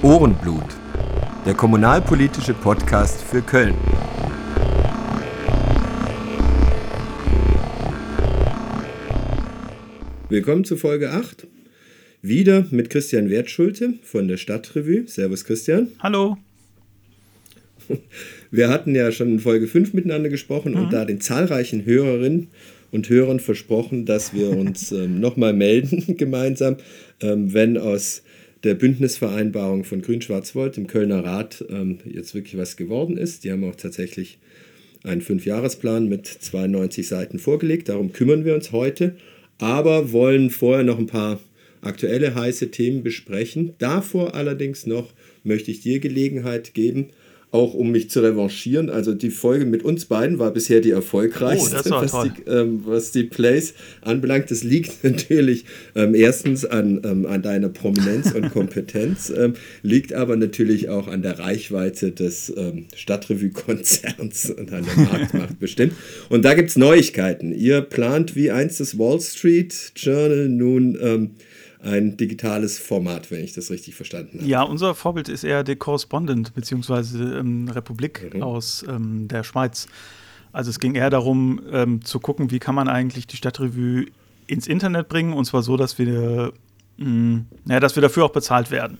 Ohrenblut, der kommunalpolitische Podcast für Köln. Willkommen zu Folge 8. Wieder mit Christian Wertschulte von der Stadtrevue. Servus Christian. Hallo. Wir hatten ja schon in Folge 5 miteinander gesprochen mhm. und da den zahlreichen Hörerinnen und Hörern versprochen, dass wir uns ähm, nochmal melden gemeinsam, ähm, wenn aus der Bündnisvereinbarung von Grün-Schwarz-Volt im Kölner Rat ähm, jetzt wirklich was geworden ist. Die haben auch tatsächlich einen Fünfjahresplan mit 92 Seiten vorgelegt. Darum kümmern wir uns heute, aber wollen vorher noch ein paar aktuelle heiße Themen besprechen. Davor allerdings noch möchte ich dir Gelegenheit geben, auch um mich zu revanchieren. Also die Folge mit uns beiden war bisher die erfolgreichste, oh, was, die, ähm, was, die, Plays anbelangt. Das liegt natürlich ähm, erstens an, ähm, an deiner Prominenz und Kompetenz, ähm, liegt aber natürlich auch an der Reichweite des ähm, Stadtrevue-Konzerns und an der Marktmacht bestimmt. Und da gibt es Neuigkeiten. Ihr plant wie einst das Wall Street Journal nun ähm, ein digitales Format, wenn ich das richtig verstanden habe. Ja, unser Vorbild ist eher der Correspondent bzw. Ähm, Republik mhm. aus ähm, der Schweiz. Also es ging eher darum, ähm, zu gucken, wie kann man eigentlich die Stadtrevue ins Internet bringen und zwar so, dass wir, mh, mm, ja, dass wir dafür auch bezahlt werden.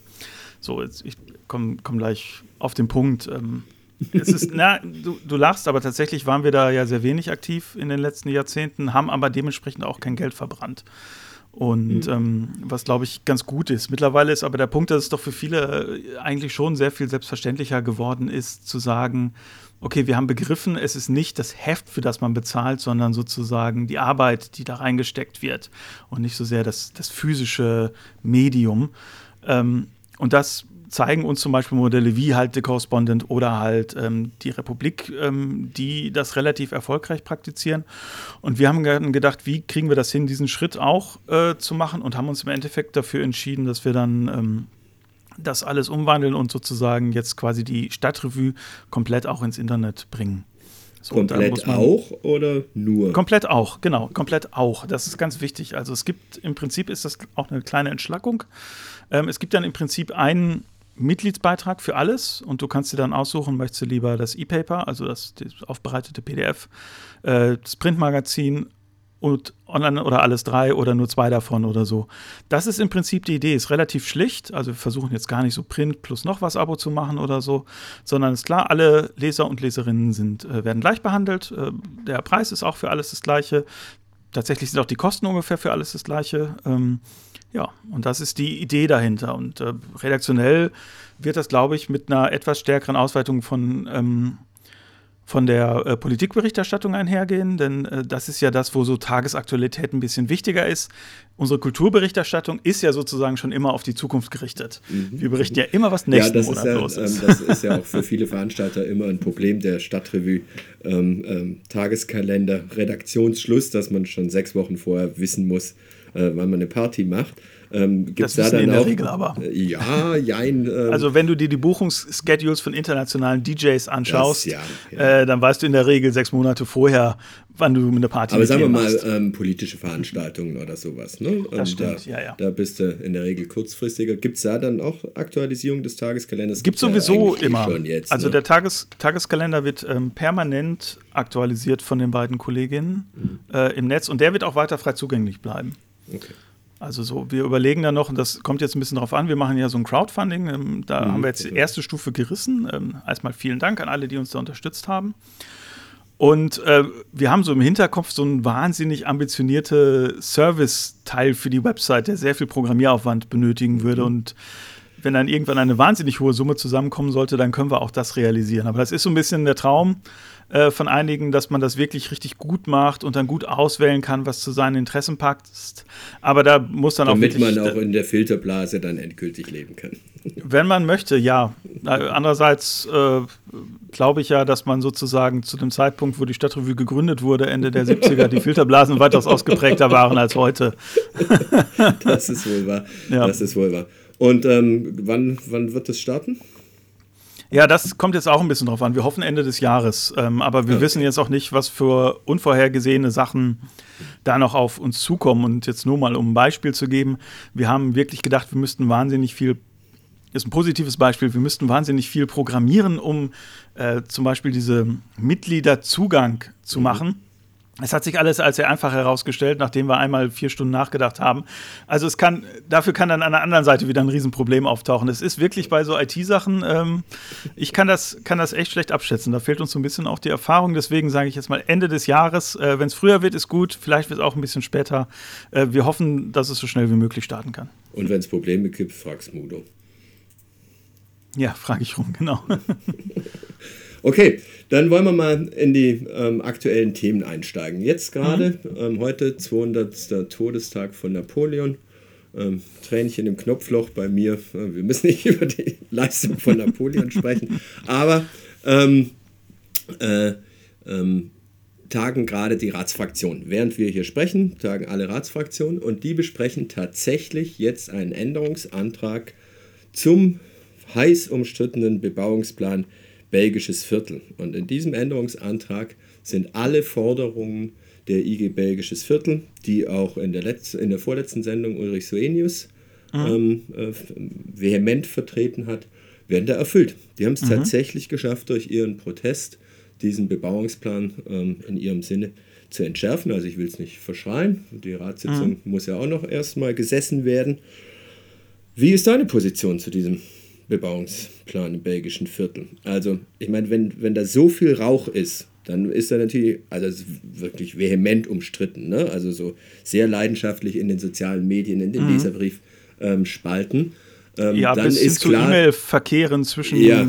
So, jetzt, ich komme komm gleich auf den Punkt. Ähm, es ist, na, du, du lachst, aber tatsächlich waren wir da ja sehr wenig aktiv in den letzten Jahrzehnten, haben aber dementsprechend auch kein Geld verbrannt. Und mhm. ähm, was, glaube ich, ganz gut ist. Mittlerweile ist aber der Punkt, dass es doch für viele äh, eigentlich schon sehr viel selbstverständlicher geworden ist, zu sagen, okay, wir haben begriffen, es ist nicht das Heft, für das man bezahlt, sondern sozusagen die Arbeit, die da reingesteckt wird und nicht so sehr das, das physische Medium. Ähm, und das zeigen uns zum Beispiel Modelle wie halt The Correspondent oder halt ähm, die Republik, ähm, die das relativ erfolgreich praktizieren. Und wir haben gedacht, wie kriegen wir das hin, diesen Schritt auch äh, zu machen und haben uns im Endeffekt dafür entschieden, dass wir dann ähm, das alles umwandeln und sozusagen jetzt quasi die Stadtrevue komplett auch ins Internet bringen. So, komplett auch oder nur? Komplett auch, genau, komplett auch. Das ist ganz wichtig. Also es gibt im Prinzip ist das auch eine kleine Entschlackung. Ähm, es gibt dann im Prinzip einen Mitgliedsbeitrag für alles und du kannst dir dann aussuchen, möchtest du lieber das E-Paper, also das, das, aufbereitete PDF, äh, das Printmagazin und online oder alles drei oder nur zwei davon oder so. Das ist im Prinzip die Idee, ist relativ schlicht. Also wir versuchen jetzt gar nicht so Print plus noch was Abo zu machen oder so, sondern ist klar, alle Leser und Leserinnen sind, äh, werden gleich behandelt. Äh, der Preis ist auch für alles das gleiche. Tatsächlich sind auch die Kosten ungefähr für alles das gleiche. Ähm, ja, und das ist die Idee dahinter. Und äh, redaktionell wird das, glaube ich, mit einer etwas stärkeren Ausweitung von, ähm, von der äh, Politikberichterstattung einhergehen, denn äh, das ist ja das, wo so Tagesaktualität ein bisschen wichtiger ist. Unsere Kulturberichterstattung ist ja sozusagen schon immer auf die Zukunft gerichtet. Mhm. Wir berichten ja immer, was nächsten ja, Monat ja, los ist. Ähm, das ist ja auch für viele Veranstalter immer ein Problem der Stadtrevue. Ähm, ähm, Tageskalender, Redaktionsschluss, dass man schon sechs Wochen vorher wissen muss, äh, wann man eine Party macht. Ähm, gibt's das da dann in der auch, Regel aber. Ja, jein. Äh, also wenn du dir die Buchungsschedules von internationalen DJs anschaust, das, ja, ja. Äh, dann weißt du in der Regel sechs Monate vorher, wann du eine Party Aber sagen wir mal ähm, politische Veranstaltungen oder sowas. Ne? Das ähm, stimmt, da, ja, ja. Da bist du in der Regel kurzfristiger. Gibt es da dann auch Aktualisierung des Tageskalenders? Gibt sowieso ja immer. Jetzt, also ne? der Tages Tageskalender wird ähm, permanent aktualisiert von den beiden Kolleginnen mhm. äh, im Netz und der wird auch weiter frei zugänglich bleiben. Okay. Also so, wir überlegen dann noch, und das kommt jetzt ein bisschen drauf an, wir machen ja so ein Crowdfunding, ähm, da mhm, haben wir jetzt die erste Stufe gerissen. Ähm, erstmal vielen Dank an alle, die uns da unterstützt haben. Und äh, wir haben so im Hinterkopf so einen wahnsinnig ambitionierte Service-Teil für die Website, der sehr viel Programmieraufwand benötigen würde. Mhm. Und wenn dann irgendwann eine wahnsinnig hohe Summe zusammenkommen sollte, dann können wir auch das realisieren. Aber das ist so ein bisschen der Traum äh, von einigen, dass man das wirklich richtig gut macht und dann gut auswählen kann, was zu seinen Interessen passt. Aber da muss dann Damit auch wirklich, man auch in der Filterblase dann endgültig leben kann. Wenn man möchte, ja. Andererseits äh, glaube ich ja, dass man sozusagen zu dem Zeitpunkt, wo die Stadtrevue gegründet wurde, Ende der 70er, die Filterblasen weitaus ausgeprägter waren als heute. das ist wohl wahr. Ja. Das ist wohl wahr. Und ähm, wann, wann wird es starten? Ja, das kommt jetzt auch ein bisschen drauf an. Wir hoffen Ende des Jahres. Ähm, aber wir ja. wissen jetzt auch nicht, was für unvorhergesehene Sachen da noch auf uns zukommen. Und jetzt nur mal, um ein Beispiel zu geben, wir haben wirklich gedacht, wir müssten wahnsinnig viel ist ein positives Beispiel. Wir müssten wahnsinnig viel programmieren, um äh, zum Beispiel diese Mitgliederzugang zu mhm. machen. Es hat sich alles als sehr einfach herausgestellt, nachdem wir einmal vier Stunden nachgedacht haben. Also es kann, dafür kann dann an der anderen Seite wieder ein Riesenproblem auftauchen. Es ist wirklich bei so IT-Sachen, ähm, ich kann das, kann das echt schlecht abschätzen. Da fehlt uns so ein bisschen auch die Erfahrung. Deswegen sage ich jetzt mal Ende des Jahres. Äh, Wenn es früher wird, ist gut. Vielleicht wird es auch ein bisschen später. Äh, wir hoffen, dass es so schnell wie möglich starten kann. Und wenn es Probleme gibt, fragst Mudo. Ja, frage ich rum, genau. okay, dann wollen wir mal in die ähm, aktuellen Themen einsteigen. Jetzt gerade, mhm. ähm, heute 200. Todestag von Napoleon. Ähm, Tränchen im Knopfloch bei mir. Äh, wir müssen nicht über die Leistung von Napoleon sprechen, aber ähm, äh, ähm, tagen gerade die Ratsfraktionen. Während wir hier sprechen, tagen alle Ratsfraktionen und die besprechen tatsächlich jetzt einen Änderungsantrag zum heiß umstrittenen Bebauungsplan Belgisches Viertel. Und in diesem Änderungsantrag sind alle Forderungen der IG Belgisches Viertel, die auch in der, Letz-, in der vorletzten Sendung Ulrich Soenius mhm. ähm, äh, vehement vertreten hat, werden da erfüllt. Die haben es mhm. tatsächlich geschafft, durch ihren Protest diesen Bebauungsplan ähm, in ihrem Sinne zu entschärfen. Also ich will es nicht verschreien. Die Ratssitzung mhm. muss ja auch noch erstmal gesessen werden. Wie ist deine Position zu diesem Bebauungsplan im belgischen Viertel. Also, ich meine, wenn, wenn da so viel Rauch ist, dann ist er natürlich, also wirklich vehement umstritten, ne? also so sehr leidenschaftlich in den sozialen Medien, in den mhm. Leserbriefspalten. Ähm, ja, dann bis ist hin klar, zu E-Mail-Verkehren zwischen ja,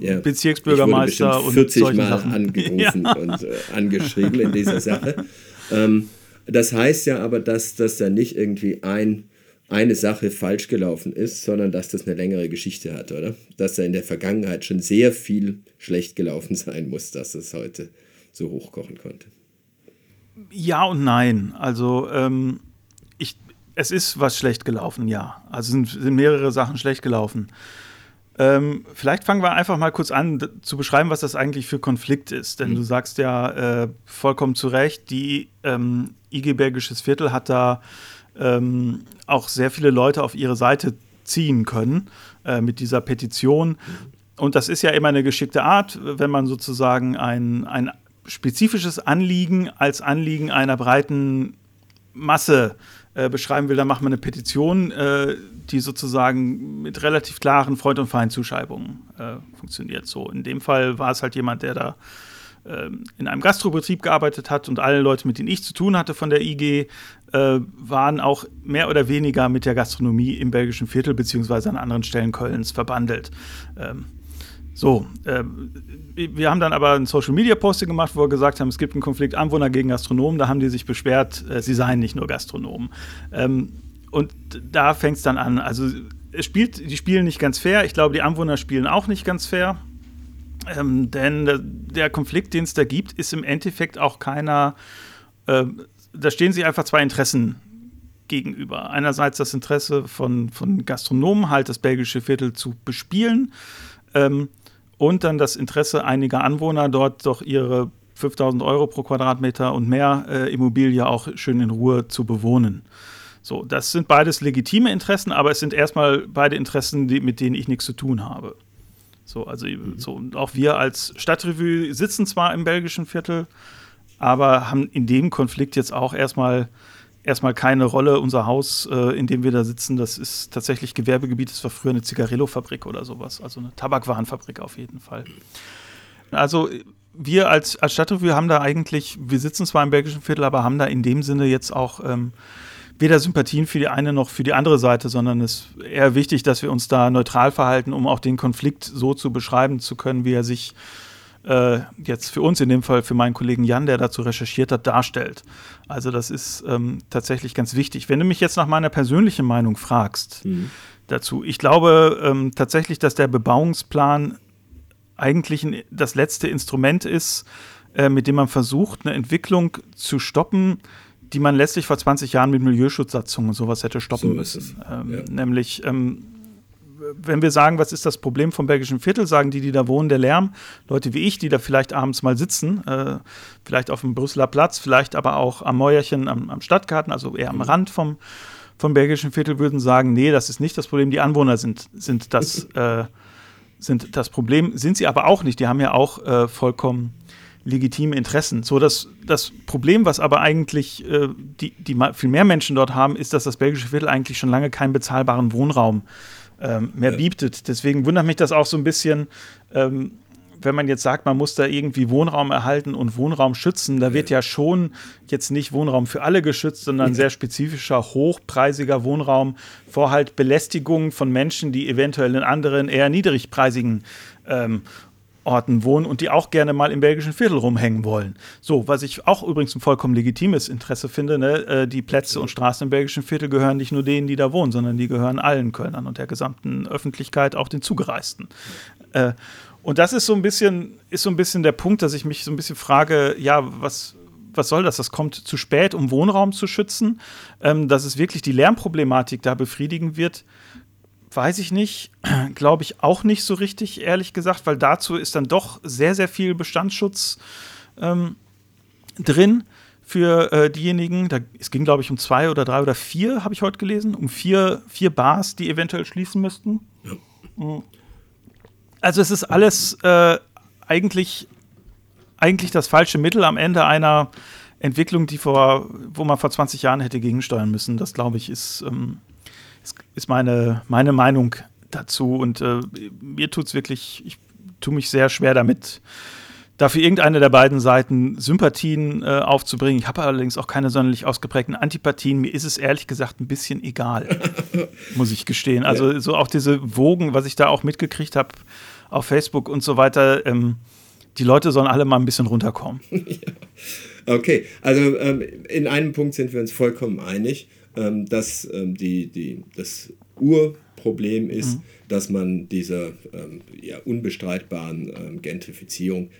ja. Bezirksbürgermeister und 40 Mal Sachen. angerufen ja. und äh, angeschrieben in dieser Sache. Ähm, das heißt ja aber, dass, dass da nicht irgendwie ein eine Sache falsch gelaufen ist, sondern dass das eine längere Geschichte hat, oder? Dass da in der Vergangenheit schon sehr viel schlecht gelaufen sein muss, dass es heute so hochkochen konnte. Ja und nein. Also ähm, ich, es ist was schlecht gelaufen, ja. Also sind, sind mehrere Sachen schlecht gelaufen. Ähm, vielleicht fangen wir einfach mal kurz an zu beschreiben, was das eigentlich für Konflikt ist. Denn mhm. du sagst ja äh, vollkommen zu Recht, die ähm, IG Bergisches Viertel hat da ähm, auch sehr viele Leute auf ihre Seite ziehen können äh, mit dieser Petition. Und das ist ja immer eine geschickte Art, wenn man sozusagen ein, ein spezifisches Anliegen als Anliegen einer breiten Masse äh, beschreiben will, dann macht man eine Petition, äh, die sozusagen mit relativ klaren Freund- und Feindzuschreibungen äh, funktioniert. So in dem Fall war es halt jemand, der da ähm, in einem Gastrobetrieb gearbeitet hat und alle Leute, mit denen ich zu tun hatte von der IG, äh, waren auch mehr oder weniger mit der Gastronomie im belgischen Viertel beziehungsweise an anderen Stellen Kölns verbandelt. Ähm, so, äh, wir haben dann aber ein Social Media Posting gemacht, wo wir gesagt haben, es gibt einen Konflikt Anwohner gegen Gastronomen. Da haben die sich beschwert, äh, sie seien nicht nur Gastronomen. Ähm, und da fängt es dann an. Also es spielt, die spielen nicht ganz fair. Ich glaube, die Anwohner spielen auch nicht ganz fair. Ähm, denn der Konflikt, den es da gibt, ist im Endeffekt auch keiner. Da stehen sich einfach zwei Interessen gegenüber. Einerseits das Interesse von, von Gastronomen, halt das belgische Viertel zu bespielen. Ähm, und dann das Interesse einiger Anwohner, dort doch ihre 5000 Euro pro Quadratmeter und mehr äh, Immobilie auch schön in Ruhe zu bewohnen. So, das sind beides legitime Interessen, aber es sind erstmal beide Interessen, die, mit denen ich nichts zu tun habe. So, also mhm. so, und auch wir als Stadtrevue sitzen zwar im belgischen Viertel, aber haben in dem Konflikt jetzt auch erstmal erstmal keine Rolle. Unser Haus, äh, in dem wir da sitzen, das ist tatsächlich Gewerbegebiet. Das war früher eine Zigarillo-Fabrik oder sowas, also eine Tabakwarenfabrik auf jeden Fall. Also wir als, als Stadtrevue haben da eigentlich, wir sitzen zwar im belgischen Viertel, aber haben da in dem Sinne jetzt auch ähm, weder Sympathien für die eine noch für die andere Seite, sondern es ist eher wichtig, dass wir uns da neutral verhalten, um auch den Konflikt so zu beschreiben zu können, wie er sich äh, jetzt für uns, in dem Fall für meinen Kollegen Jan, der dazu recherchiert hat, darstellt. Also das ist ähm, tatsächlich ganz wichtig. Wenn du mich jetzt nach meiner persönlichen Meinung fragst mhm. dazu, ich glaube ähm, tatsächlich, dass der Bebauungsplan eigentlich ein, das letzte Instrument ist, äh, mit dem man versucht, eine Entwicklung zu stoppen, die man letztlich vor 20 Jahren mit Milieuschutzsatzungen und sowas hätte stoppen so müssen. Ähm, ja. Nämlich, ähm, wenn wir sagen, was ist das Problem vom belgischen Viertel, sagen die, die da wohnen, der Lärm. Leute wie ich, die da vielleicht abends mal sitzen, äh, vielleicht auf dem Brüsseler Platz, vielleicht aber auch am Mäuerchen am, am Stadtgarten, also eher am mhm. Rand vom, vom belgischen Viertel würden sagen, nee, das ist nicht das Problem, die Anwohner sind, sind, das, äh, sind das Problem, sind sie aber auch nicht. Die haben ja auch äh, vollkommen legitime Interessen. So, das, das Problem, was aber eigentlich äh, die, die viel mehr Menschen dort haben, ist, dass das belgische Viertel eigentlich schon lange keinen bezahlbaren Wohnraum ähm, mehr bietet. Deswegen wundert mich das auch so ein bisschen, ähm, wenn man jetzt sagt, man muss da irgendwie Wohnraum erhalten und Wohnraum schützen, da wird ja. schon jetzt nicht Wohnraum für alle geschützt, sondern sehr spezifischer, hochpreisiger Wohnraum vor halt Belästigung von Menschen, die eventuell in anderen eher niedrigpreisigen ähm, Orten wohnen und die auch gerne mal im belgischen Viertel rumhängen wollen. So, was ich auch übrigens ein vollkommen legitimes Interesse finde, ne? äh, die Plätze und Straßen im belgischen Viertel gehören nicht nur denen, die da wohnen, sondern die gehören allen Kölnern und der gesamten Öffentlichkeit, auch den Zugereisten. Äh, und das ist so ein bisschen, ist so ein bisschen der Punkt, dass ich mich so ein bisschen frage, ja, was, was soll das? Das kommt zu spät, um Wohnraum zu schützen. Ähm, dass es wirklich die Lärmproblematik da befriedigen wird, weiß ich nicht. Glaube ich auch nicht so richtig, ehrlich gesagt, weil dazu ist dann doch sehr, sehr viel Bestandsschutz ähm, drin für äh, diejenigen. Da, es ging, glaube ich, um zwei oder drei oder vier, habe ich heute gelesen, um vier, vier Bars, die eventuell schließen müssten. Ja. Mhm. Also es ist alles äh, eigentlich, eigentlich das falsche Mittel am Ende einer Entwicklung, die vor, wo man vor 20 Jahren hätte gegensteuern müssen. Das, glaube ich, ist, ähm, ist, ist, meine, meine Meinung dazu. Und äh, mir tut es wirklich, ich tue mich sehr schwer damit, dafür irgendeine der beiden Seiten Sympathien äh, aufzubringen. Ich habe allerdings auch keine sonderlich ausgeprägten Antipathien. Mir ist es ehrlich gesagt ein bisschen egal, muss ich gestehen. Also so auch diese Wogen, was ich da auch mitgekriegt habe auf Facebook und so weiter, ähm, die Leute sollen alle mal ein bisschen runterkommen. ja. Okay, also ähm, in einem Punkt sind wir uns vollkommen einig, ähm, dass ähm, die, die, das Urproblem ist, mhm. dass man dieser ähm, ja, unbestreitbaren ähm, Gentrifizierung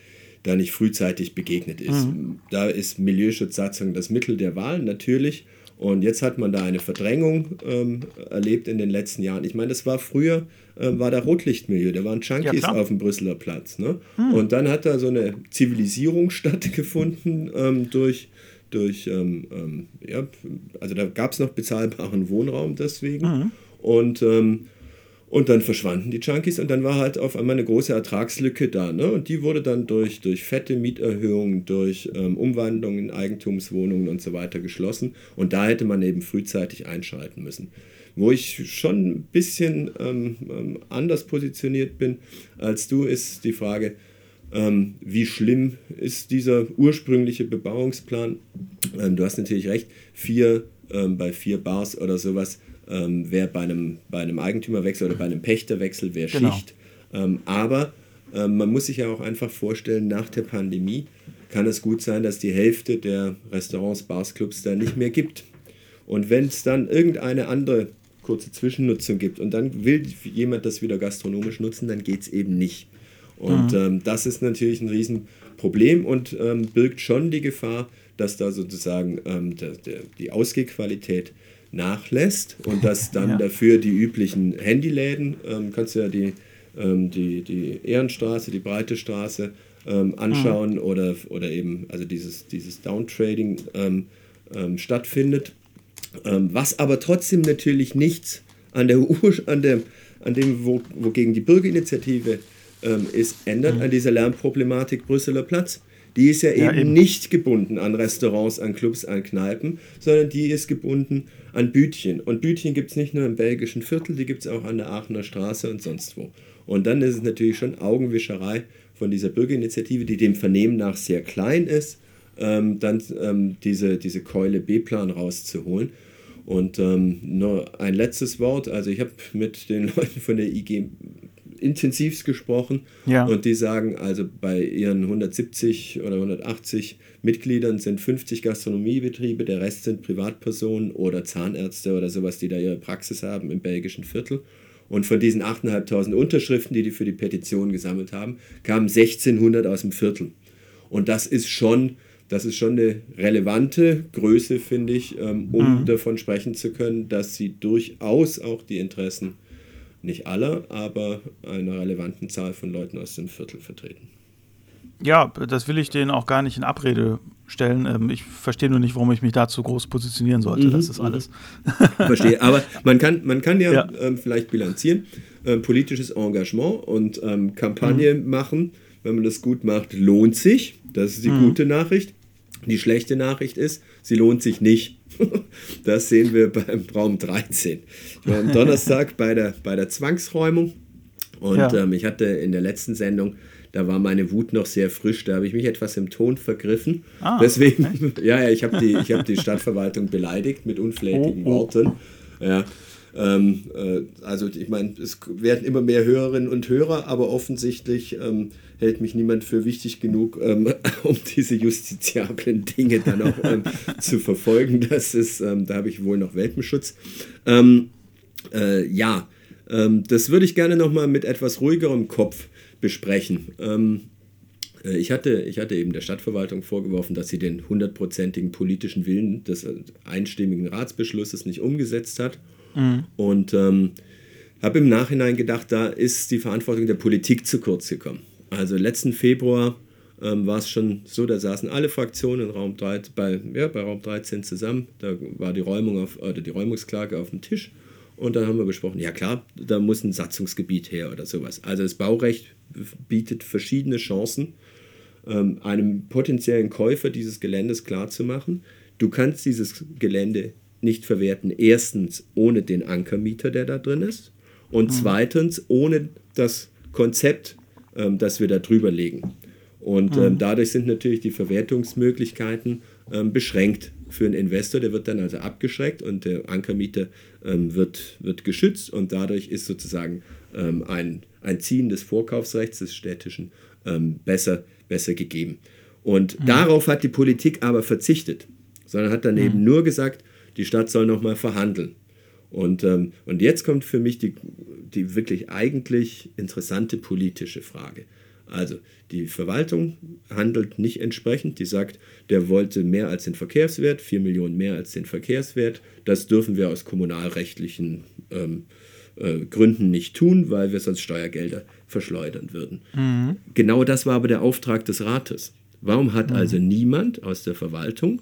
da nicht frühzeitig begegnet ist. Mhm. Da ist Milieuschutzsatzung das Mittel der Wahl natürlich. Und jetzt hat man da eine Verdrängung ähm, erlebt in den letzten Jahren. Ich meine, das war früher, äh, war da Rotlichtmilieu, da waren Junkies ja, auf dem Brüsseler Platz. Ne? Mhm. Und dann hat da so eine Zivilisierung stattgefunden ähm, durch, durch ähm, ähm, ja, also da gab es noch bezahlbaren Wohnraum deswegen. Mhm. Und ähm, und dann verschwanden die Junkies und dann war halt auf einmal eine große Ertragslücke da. Ne? Und die wurde dann durch, durch fette Mieterhöhungen, durch ähm, Umwandlungen in Eigentumswohnungen und so weiter geschlossen. Und da hätte man eben frühzeitig einschalten müssen. Wo ich schon ein bisschen ähm, ähm anders positioniert bin als du, ist die Frage, ähm, wie schlimm ist dieser ursprüngliche Bebauungsplan? Ähm, du hast natürlich recht, vier ähm, bei vier Bars oder sowas ähm, wäre bei einem, bei einem Eigentümerwechsel oder bei einem Pächterwechsel wäre genau. Schicht. Ähm, aber ähm, man muss sich ja auch einfach vorstellen, nach der Pandemie kann es gut sein, dass die Hälfte der Restaurants, Bars, Clubs da nicht mehr gibt. Und wenn es dann irgendeine andere kurze Zwischennutzung gibt und dann will jemand das wieder gastronomisch nutzen, dann geht es eben nicht. Und mhm. ähm, das ist natürlich ein Riesenproblem und ähm, birgt schon die Gefahr, dass da sozusagen ähm, der, der, die Ausgehqualität nachlässt und dass dann ja. dafür die üblichen Handyläden, ähm, kannst du ja die, ähm, die, die Ehrenstraße, die Breite Straße ähm, anschauen mhm. oder, oder eben also dieses, dieses Downtrading stattfindet. Was aber trotzdem natürlich nichts an, der an, der, an dem, wo, wogegen die Bürgerinitiative ist, ändert, mhm. an dieser Lärmproblematik Brüsseler Platz. Die ist ja, ja eben, eben, nicht gebunden an Restaurants, an Clubs, an Kneipen, sondern die ist gebunden an Bütchen. Und Bütchen gibt es nicht nur im belgischen Viertel, die gibt es auch an der Aachener Straße und sonst wo. Und dann ist es natürlich schon Augenwischerei von dieser Bürgerinitiative, die dem Vernehmen nach sehr klein ist, ähm, dann ähm, diese, diese Keule B-Plan rauszuholen. Und ähm, nur ein letztes Wort. Also ich habe mit den Leuten von der IG intensivst gesprochen ja. und die sagen, also bei ihren 170 oder 180 Mitgliedern sind 50 Gastronomiebetriebe, der Rest sind Privatpersonen oder Zahnärzte oder sowas, die da ihre Praxis haben im belgischen Viertel. Und von diesen 8.500 Unterschriften, die die für die Petition gesammelt haben, kamen 1600 aus dem Viertel. Und das ist schon, das ist schon eine relevante Größe, finde ich, ähm, um mhm. davon sprechen zu können, dass sie durchaus auch die Interessen nicht aller, aber einer relevanten Zahl von Leuten aus dem Viertel vertreten. Ja, das will ich denen auch gar nicht in Abrede stellen. Ähm, ich verstehe nur nicht, warum ich mich dazu groß positionieren sollte. Mhm, das ist mhm. alles. Verstehe. Aber man kann, man kann ja, ja. Ähm, vielleicht bilanzieren. Ähm, politisches Engagement und ähm, Kampagne mhm. machen, wenn man das gut macht, lohnt sich. Das ist die mhm. gute Nachricht. Die schlechte Nachricht ist, sie lohnt sich nicht. Das sehen wir beim Raum 13. Ich war am Donnerstag bei der, bei der Zwangsräumung und ja. ähm, ich hatte in der letzten Sendung da war meine Wut noch sehr frisch, da habe ich mich etwas im Ton vergriffen. Ah, Deswegen, echt? ja, ja, ich habe die, hab die Stadtverwaltung beleidigt mit unflätigen oh, oh. Worten. Ja, ähm, äh, also ich meine, es werden immer mehr Hörerinnen und Hörer, aber offensichtlich ähm, hält mich niemand für wichtig genug, ähm, um diese justiziablen Dinge dann auch ähm, zu verfolgen. Das ist, ähm, da habe ich wohl noch Welpenschutz. Ähm, äh, ja, das würde ich gerne nochmal mit etwas ruhigerem Kopf besprechen. Ähm, äh, ich, hatte, ich hatte eben der Stadtverwaltung vorgeworfen, dass sie den hundertprozentigen politischen Willen des äh, einstimmigen Ratsbeschlusses nicht umgesetzt hat. Mhm. Und ähm, habe im Nachhinein gedacht, da ist die Verantwortung der Politik zu kurz gekommen. Also letzten Februar ähm, war es schon so, da saßen alle Fraktionen in Raum 3, bei, ja, bei Raum 13 zusammen. Da war die Räumung auf, oder die Räumungsklage auf dem Tisch. Und dann haben wir besprochen, ja klar, da muss ein Satzungsgebiet her oder sowas. Also das Baurecht bietet verschiedene Chancen, ähm, einem potenziellen Käufer dieses Geländes klarzumachen, du kannst dieses Gelände nicht verwerten, erstens ohne den Ankermieter, der da drin ist, und mhm. zweitens ohne das Konzept, ähm, das wir da drüber legen. Und ähm, mhm. dadurch sind natürlich die Verwertungsmöglichkeiten beschränkt für einen Investor. Der wird dann also abgeschreckt und der Ankermieter wird, wird geschützt und dadurch ist sozusagen ein ein Ziehen des Vorkaufsrechts des städtischen ähm, besser, besser gegeben. Und mhm. darauf hat die Politik aber verzichtet, sondern hat dann mhm. eben nur gesagt, die Stadt soll nochmal verhandeln. Und, ähm, und jetzt kommt für mich die, die wirklich eigentlich interessante politische Frage. Also die Verwaltung handelt nicht entsprechend. Die sagt, der wollte mehr als den Verkehrswert, 4 Millionen mehr als den Verkehrswert. Das dürfen wir aus kommunalrechtlichen ähm, äh, Gründen nicht tun, weil wir sonst Steuergelder verschleudern würden. Mhm. Genau das war aber der Auftrag des Rates. Warum hat mhm. also niemand aus der Verwaltung,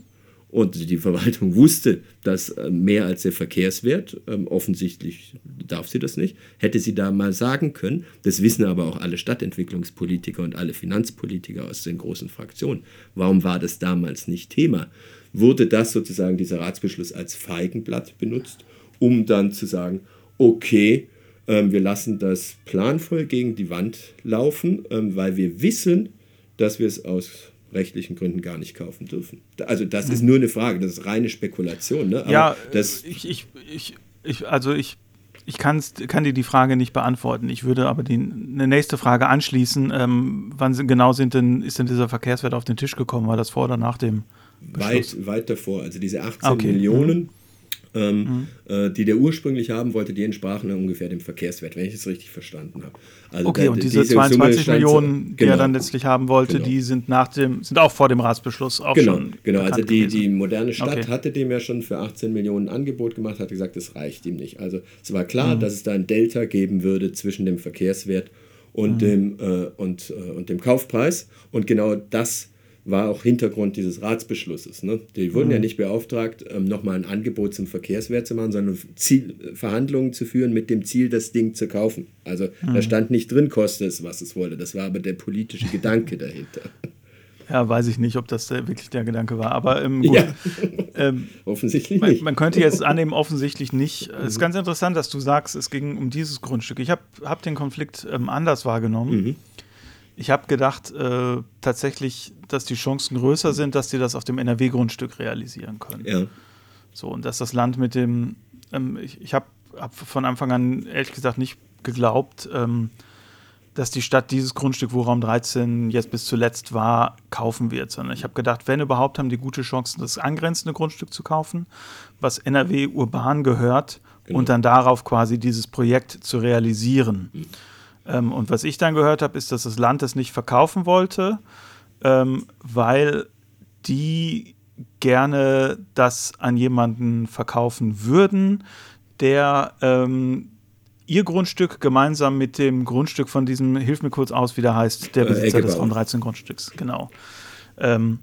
und die Verwaltung wusste, dass äh, mehr als der Verkehrswert, ähm, offensichtlich darf sie das nicht, hätte sie da mal sagen können, das wissen aber auch alle Stadtentwicklungspolitiker und alle Finanzpolitiker aus den großen Fraktionen. Warum war das damals nicht Thema? Wurde das sozusagen, dieser Ratsbeschluss, als Feigenblatt benutzt, um dann zu sagen, okay, ähm, wir lassen das planvoll gegen die Wand laufen, ähm, weil wir wissen, dass wir es aus rechtlichen Gründen gar nicht kaufen dürfen. Also das ist nur eine Frage, das ist reine Spekulation. Ne? ja, das ich, ich, ich, ich, also ich, ich kann dir die Frage nicht beantworten. Ich würde aber die, eine nächste Frage anschließen. Ähm, wann sind, genau sind denn, ist denn dieser Verkehrswert auf den Tisch gekommen? War das vor oder nach dem Beschluss? Weit, weit davor. Also diese 18 okay. Millionen. Ähm, mhm. äh, die der ursprünglich haben wollte, die entsprachen ungefähr dem Verkehrswert, wenn ich es richtig verstanden habe. Also okay, da, und diese, diese 22 Millionen, die genau, er dann letztlich haben wollte, genau. die sind nach dem, sind auch vor dem Ratsbeschluss auch genau, schon. Genau, also die, die moderne Stadt okay. hatte dem ja schon für 18 Millionen Angebot gemacht, hat gesagt, das reicht ihm nicht. Also es war klar, mhm. dass es da ein Delta geben würde zwischen dem Verkehrswert und, mhm. dem, äh, und, äh, und dem Kaufpreis. Und genau das war auch Hintergrund dieses Ratsbeschlusses. Ne? Die wurden mhm. ja nicht beauftragt, ähm, nochmal ein Angebot zum Verkehrswert zu machen, sondern Ziel, Verhandlungen zu führen mit dem Ziel, das Ding zu kaufen. Also mhm. da stand nicht drin, koste es, was es wollte. Das war aber der politische Gedanke dahinter. Ja, weiß ich nicht, ob das der, wirklich der Gedanke war. Aber ähm, gut. Ja. Ähm, offensichtlich man, nicht. Man könnte jetzt annehmen, offensichtlich nicht. Es ist mhm. ganz interessant, dass du sagst, es ging um dieses Grundstück. Ich habe hab den Konflikt ähm, anders wahrgenommen. Mhm. Ich habe gedacht, äh, tatsächlich, dass die Chancen größer sind, dass die das auf dem NRW-Grundstück realisieren können. Ja. So, und dass das Land mit dem, ähm, ich, ich habe hab von Anfang an ehrlich gesagt nicht geglaubt, ähm, dass die Stadt dieses Grundstück, wo Raum 13 jetzt bis zuletzt war, kaufen wird, sondern ich habe gedacht, wenn überhaupt, haben die gute Chancen, das angrenzende Grundstück zu kaufen, was NRW urban gehört genau. und dann darauf quasi dieses Projekt zu realisieren. Mhm. Ähm, und was ich dann gehört habe, ist, dass das Land es nicht verkaufen wollte, ähm, weil die gerne das an jemanden verkaufen würden, der ähm, ihr Grundstück gemeinsam mit dem Grundstück von diesem, hilf mir kurz aus, wie der heißt, der äh, Besitzer äh, des Raum 13 Grundstücks, genau. Ähm,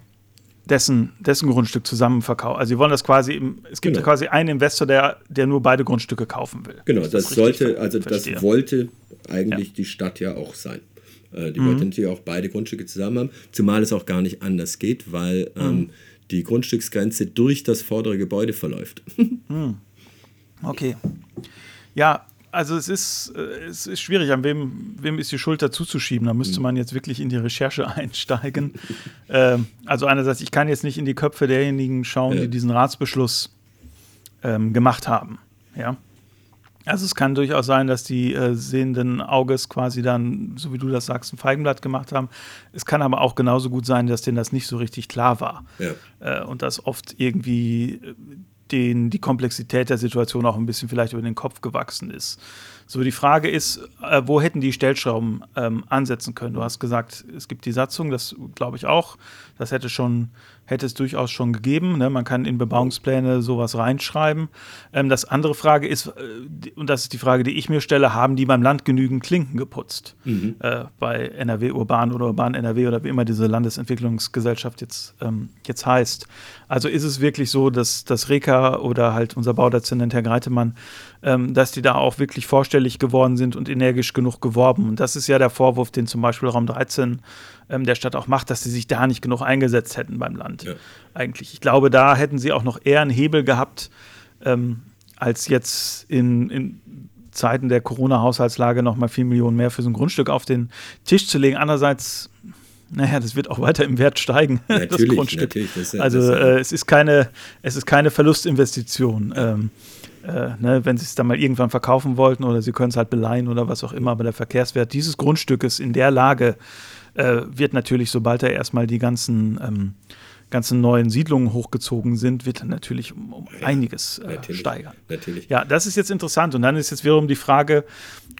dessen, dessen Grundstück zusammen verkaufen. Also sie wollen das quasi, im, es gibt genau. quasi einen Investor, der, der nur beide Grundstücke kaufen will. Genau, das, das sollte, also verstehe. das wollte eigentlich ja. die Stadt ja auch sein. Äh, die mhm. wollte natürlich auch beide Grundstücke zusammen haben, zumal es auch gar nicht anders geht, weil ähm, mhm. die Grundstücksgrenze durch das vordere Gebäude verläuft. Mhm. Okay. Ja, also es ist, äh, es ist schwierig, an wem, wem ist die Schuld dazuzuschieben. Da müsste mhm. man jetzt wirklich in die Recherche einsteigen. ähm, also einerseits, ich kann jetzt nicht in die Köpfe derjenigen schauen, ja. die diesen Ratsbeschluss ähm, gemacht haben. Ja. Also es kann durchaus sein, dass die äh, sehenden Auges quasi dann, so wie du das sagst, ein Feigenblatt gemacht haben. Es kann aber auch genauso gut sein, dass denen das nicht so richtig klar war. Ja. Äh, und dass oft irgendwie äh, den die Komplexität der Situation auch ein bisschen vielleicht über den Kopf gewachsen ist. So, die Frage ist, äh, wo hätten die Stellschrauben ähm, ansetzen können? Du hast gesagt, es gibt die Satzung, das glaube ich auch. Das hätte schon hätte es durchaus schon gegeben. Ne? Man kann in Bebauungspläne sowas reinschreiben. Ähm, das andere Frage ist, äh, und das ist die Frage, die ich mir stelle, haben die beim Land genügend Klinken geputzt? Mhm. Äh, bei NRW Urban oder Urban NRW oder wie immer diese Landesentwicklungsgesellschaft jetzt, ähm, jetzt heißt. Also ist es wirklich so, dass das Reka oder halt unser Baudezernent Herr Greitemann, ähm, dass die da auch wirklich vorstellig geworden sind und energisch genug geworben. Und das ist ja der Vorwurf, den zum Beispiel Raum 13 ähm, der Stadt auch macht, dass sie sich da nicht genug eingesetzt hätten beim Land. Ja. Eigentlich. Ich glaube, da hätten sie auch noch eher einen Hebel gehabt, ähm, als jetzt in, in Zeiten der Corona-Haushaltslage noch mal vier Millionen mehr für so ein Grundstück auf den Tisch zu legen. Andererseits naja, das wird auch weiter im Wert steigen, natürlich, das Grundstück. Das ja, also äh, es, ist keine, es ist keine Verlustinvestition. Ähm, äh, ne, wenn sie es dann mal irgendwann verkaufen wollten oder sie können es halt beleihen oder was auch immer, aber der Verkehrswert dieses Grundstückes in der Lage äh, wird natürlich, sobald da erstmal die ganzen, ähm, ganzen neuen Siedlungen hochgezogen sind, wird er natürlich um, um ja, einiges äh, natürlich, steigern. Natürlich. Ja, das ist jetzt interessant. Und dann ist jetzt wiederum die Frage,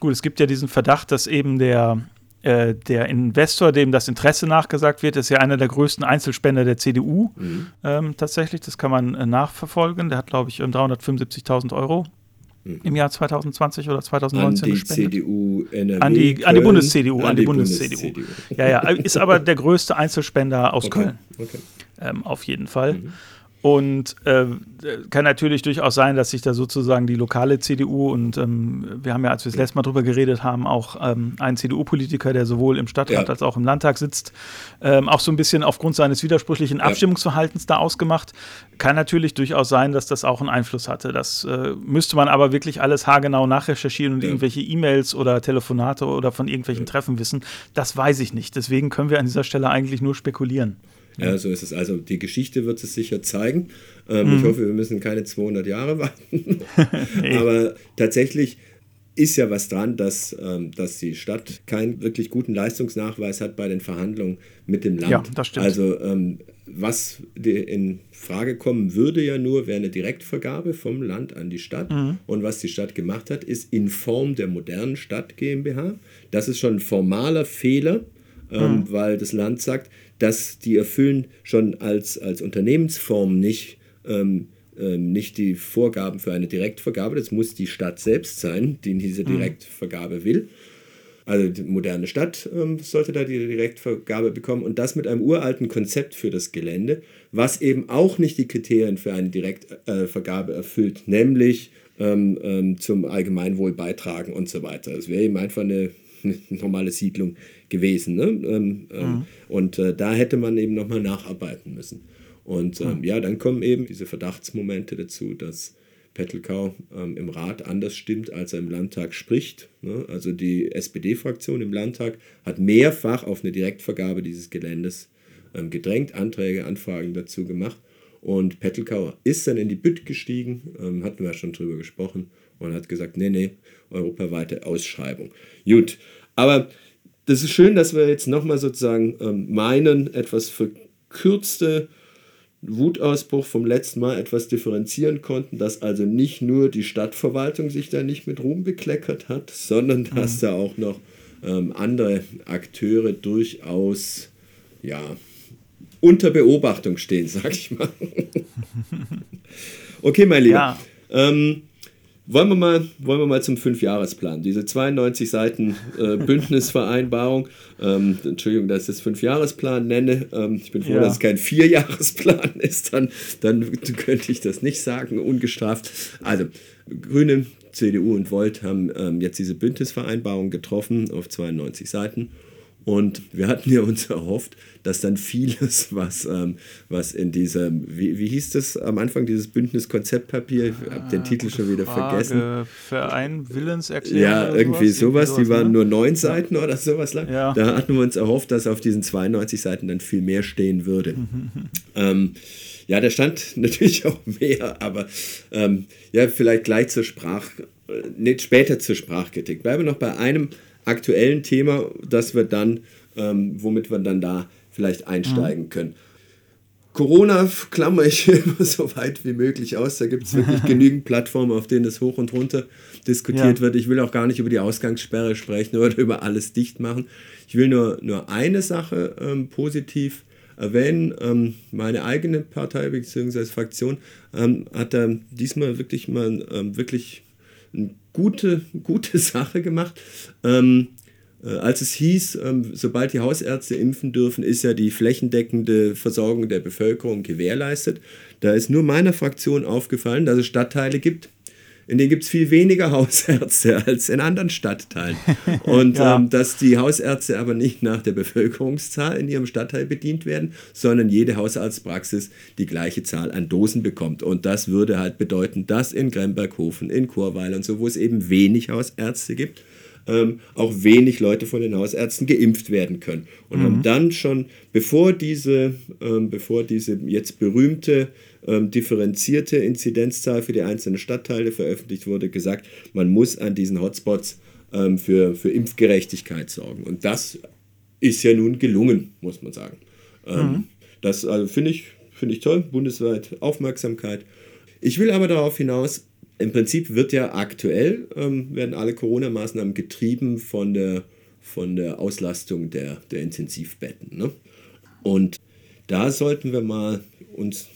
gut, es gibt ja diesen Verdacht, dass eben der, äh, der Investor, dem das Interesse nachgesagt wird, ist ja einer der größten Einzelspender der CDU mhm. ähm, tatsächlich. Das kann man äh, nachverfolgen. Der hat, glaube ich, 375.000 Euro im Jahr 2020 oder 2019 an die gespendet. CDU NRW an die, an die Bundes-CDU, an, die, die Bundes-CDU. Bundes ja, ja, ist aber der größte Einzelspender aus okay. Köln. Okay. Ähm, auf jeden Fall. Mhm. Und äh, kann natürlich durchaus sein, dass sich da sozusagen die lokale CDU und ähm, wir haben ja, als wir das letzte Mal drüber geredet haben, auch ähm, einen CDU-Politiker, der sowohl im Stadtrat ja. als auch im Landtag sitzt, ähm, auch so ein bisschen aufgrund seines widersprüchlichen Abstimmungsverhaltens da ausgemacht. Kann natürlich durchaus sein, dass das auch einen Einfluss hatte. Das äh, müsste man aber wirklich alles haargenau nachrecherchieren und ja. irgendwelche E-Mails oder Telefonate oder von irgendwelchen ja. Treffen wissen. Das weiß ich nicht. Deswegen können wir an dieser Stelle eigentlich nur spekulieren. Ja, so ist es. Also die Geschichte wird es sicher zeigen. Ähm, mhm. Ich hoffe, wir müssen keine 200 Jahre warten. Aber tatsächlich ist ja was dran, dass, ähm, dass die Stadt keinen wirklich guten Leistungsnachweis hat bei den Verhandlungen mit dem Land. Ja, das stimmt. Also ähm, was in Frage kommen würde ja nur, wäre eine Direktvergabe vom Land an die Stadt. Mhm. Und was die Stadt gemacht hat, ist in Form der modernen Stadt GmbH. Das ist schon ein formaler Fehler, ähm, mhm. weil das Land sagt, dass die erfüllen schon als, als Unternehmensform nicht, ähm, ähm, nicht die Vorgaben für eine Direktvergabe. Das muss die Stadt selbst sein, die diese mhm. Direktvergabe will. Also die moderne Stadt ähm, sollte da die Direktvergabe bekommen und das mit einem uralten Konzept für das Gelände, was eben auch nicht die Kriterien für eine Direktvergabe äh, erfüllt, nämlich ähm, ähm, zum Allgemeinwohl beitragen und so weiter. Es wäre eben einfach eine, eine normale Siedlung gewesen. Ne? Ähm, ähm, mhm. Und äh, da hätte man eben nochmal nacharbeiten müssen. Und ähm, mhm. ja, dann kommen eben diese Verdachtsmomente dazu, dass Pettelkau ähm, im Rat anders stimmt, als er im Landtag spricht. Ne? Also die SPD-Fraktion im Landtag hat mehrfach auf eine Direktvergabe dieses Geländes ähm, gedrängt, Anträge, Anfragen dazu gemacht. Und Pettelkau ist dann in die Bütt gestiegen, ähm, hatten wir schon drüber gesprochen, und hat gesagt, nee, nee, europaweite Ausschreibung. Gut, aber das ist schön, dass wir jetzt nochmal sozusagen ähm, meinen, etwas verkürzte Wutausbruch vom letzten Mal etwas differenzieren konnten, dass also nicht nur die Stadtverwaltung sich da nicht mit Ruhm bekleckert hat, sondern dass mhm. da auch noch ähm, andere Akteure durchaus ja, unter Beobachtung stehen, sag ich mal. okay, mein Lieber. Ja. Ähm, wollen wir mal, wollen wir mal zum Fünfjahresplan. Diese 92 Seiten äh, Bündnisvereinbarung. Ähm, Entschuldigung, dass ich das Fünfjahresplan nenne. Ähm, ich bin froh, ja. dass es kein Vierjahresplan ist. Dann, dann könnte ich das nicht sagen, ungestraft. Also, Grüne, CDU und Volt haben ähm, jetzt diese Bündnisvereinbarung getroffen auf 92 Seiten. Und wir hatten ja uns erhofft, dass dann vieles, was, ähm, was in diesem, wie, wie hieß das am Anfang, dieses Bündnis-Konzeptpapier, ich habe den ah, Titel schon wieder Frage. vergessen. Verein, Willenserklärung. Ja, irgendwie sowas, sowas, die waren ne? nur neun Seiten ja. oder sowas lang. Ja. Da hatten wir uns erhofft, dass auf diesen 92 Seiten dann viel mehr stehen würde. ähm, ja, da stand natürlich auch mehr, aber ähm, ja, vielleicht gleich zur Sprache, äh, nicht später zur Sprachkritik. Bleiben wir noch bei einem aktuellen Thema, das wir dann, ähm, womit wir dann da vielleicht einsteigen mhm. können. Corona klammer ich immer so weit wie möglich aus. Da gibt es wirklich genügend Plattformen, auf denen es hoch und runter diskutiert ja. wird. Ich will auch gar nicht über die Ausgangssperre sprechen oder über alles dicht machen. Ich will nur, nur eine Sache ähm, positiv erwähnen. Ähm, meine eigene Partei bzw. Fraktion ähm, hat da diesmal wirklich mal ähm, wirklich eine gute, gute Sache gemacht. Ähm, äh, als es hieß, ähm, sobald die Hausärzte impfen dürfen, ist ja die flächendeckende Versorgung der Bevölkerung gewährleistet. Da ist nur meiner Fraktion aufgefallen, dass es Stadtteile gibt, in denen gibt es viel weniger Hausärzte als in anderen Stadtteilen. Und ja. ähm, dass die Hausärzte aber nicht nach der Bevölkerungszahl in ihrem Stadtteil bedient werden, sondern jede Hausarztpraxis die gleiche Zahl an Dosen bekommt. Und das würde halt bedeuten, dass in Gremberghofen, in Chorweil und so, wo es eben wenig Hausärzte gibt, ähm, auch wenig Leute von den Hausärzten geimpft werden können. Und mhm. haben dann schon, bevor diese, ähm, bevor diese jetzt berühmte ähm, differenzierte Inzidenzzahl für die einzelnen Stadtteile veröffentlicht wurde, gesagt, man muss an diesen Hotspots ähm, für, für Impfgerechtigkeit sorgen. Und das ist ja nun gelungen, muss man sagen. Ähm, mhm. Das also finde ich, find ich toll, bundesweit Aufmerksamkeit. Ich will aber darauf hinaus, im Prinzip wird ja aktuell, ähm, werden alle Corona-Maßnahmen getrieben von der, von der Auslastung der, der Intensivbetten. Ne? Und da sollten wir mal uns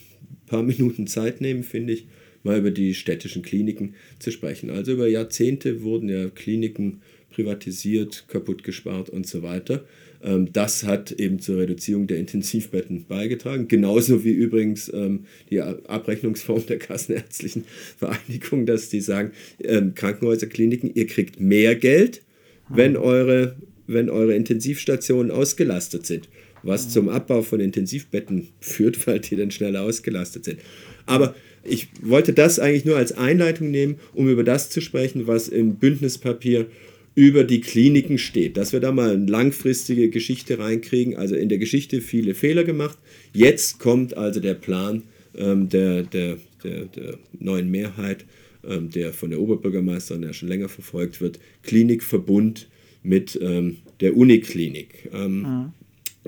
paar Minuten Zeit nehmen, finde ich, mal über die städtischen Kliniken zu sprechen. Also über Jahrzehnte wurden ja Kliniken privatisiert, kaputt gespart und so weiter. Ähm, das hat eben zur Reduzierung der Intensivbetten beigetragen. Genauso wie übrigens ähm, die Abrechnungsform der Kassenärztlichen Vereinigung, dass die sagen, ähm, Krankenhäuser, Kliniken, ihr kriegt mehr Geld, wenn eure, wenn eure Intensivstationen ausgelastet sind. Was zum Abbau von Intensivbetten führt, weil die dann schneller ausgelastet sind. Aber ich wollte das eigentlich nur als Einleitung nehmen, um über das zu sprechen, was im Bündnispapier über die Kliniken steht. Dass wir da mal eine langfristige Geschichte reinkriegen. Also in der Geschichte viele Fehler gemacht. Jetzt kommt also der Plan ähm, der, der, der, der, neuen Mehrheit, ähm, der von der Oberbürgermeisterin ja schon länger verfolgt wird. Klinikverbund mit ähm, der Uniklinik. Ähm, mhm.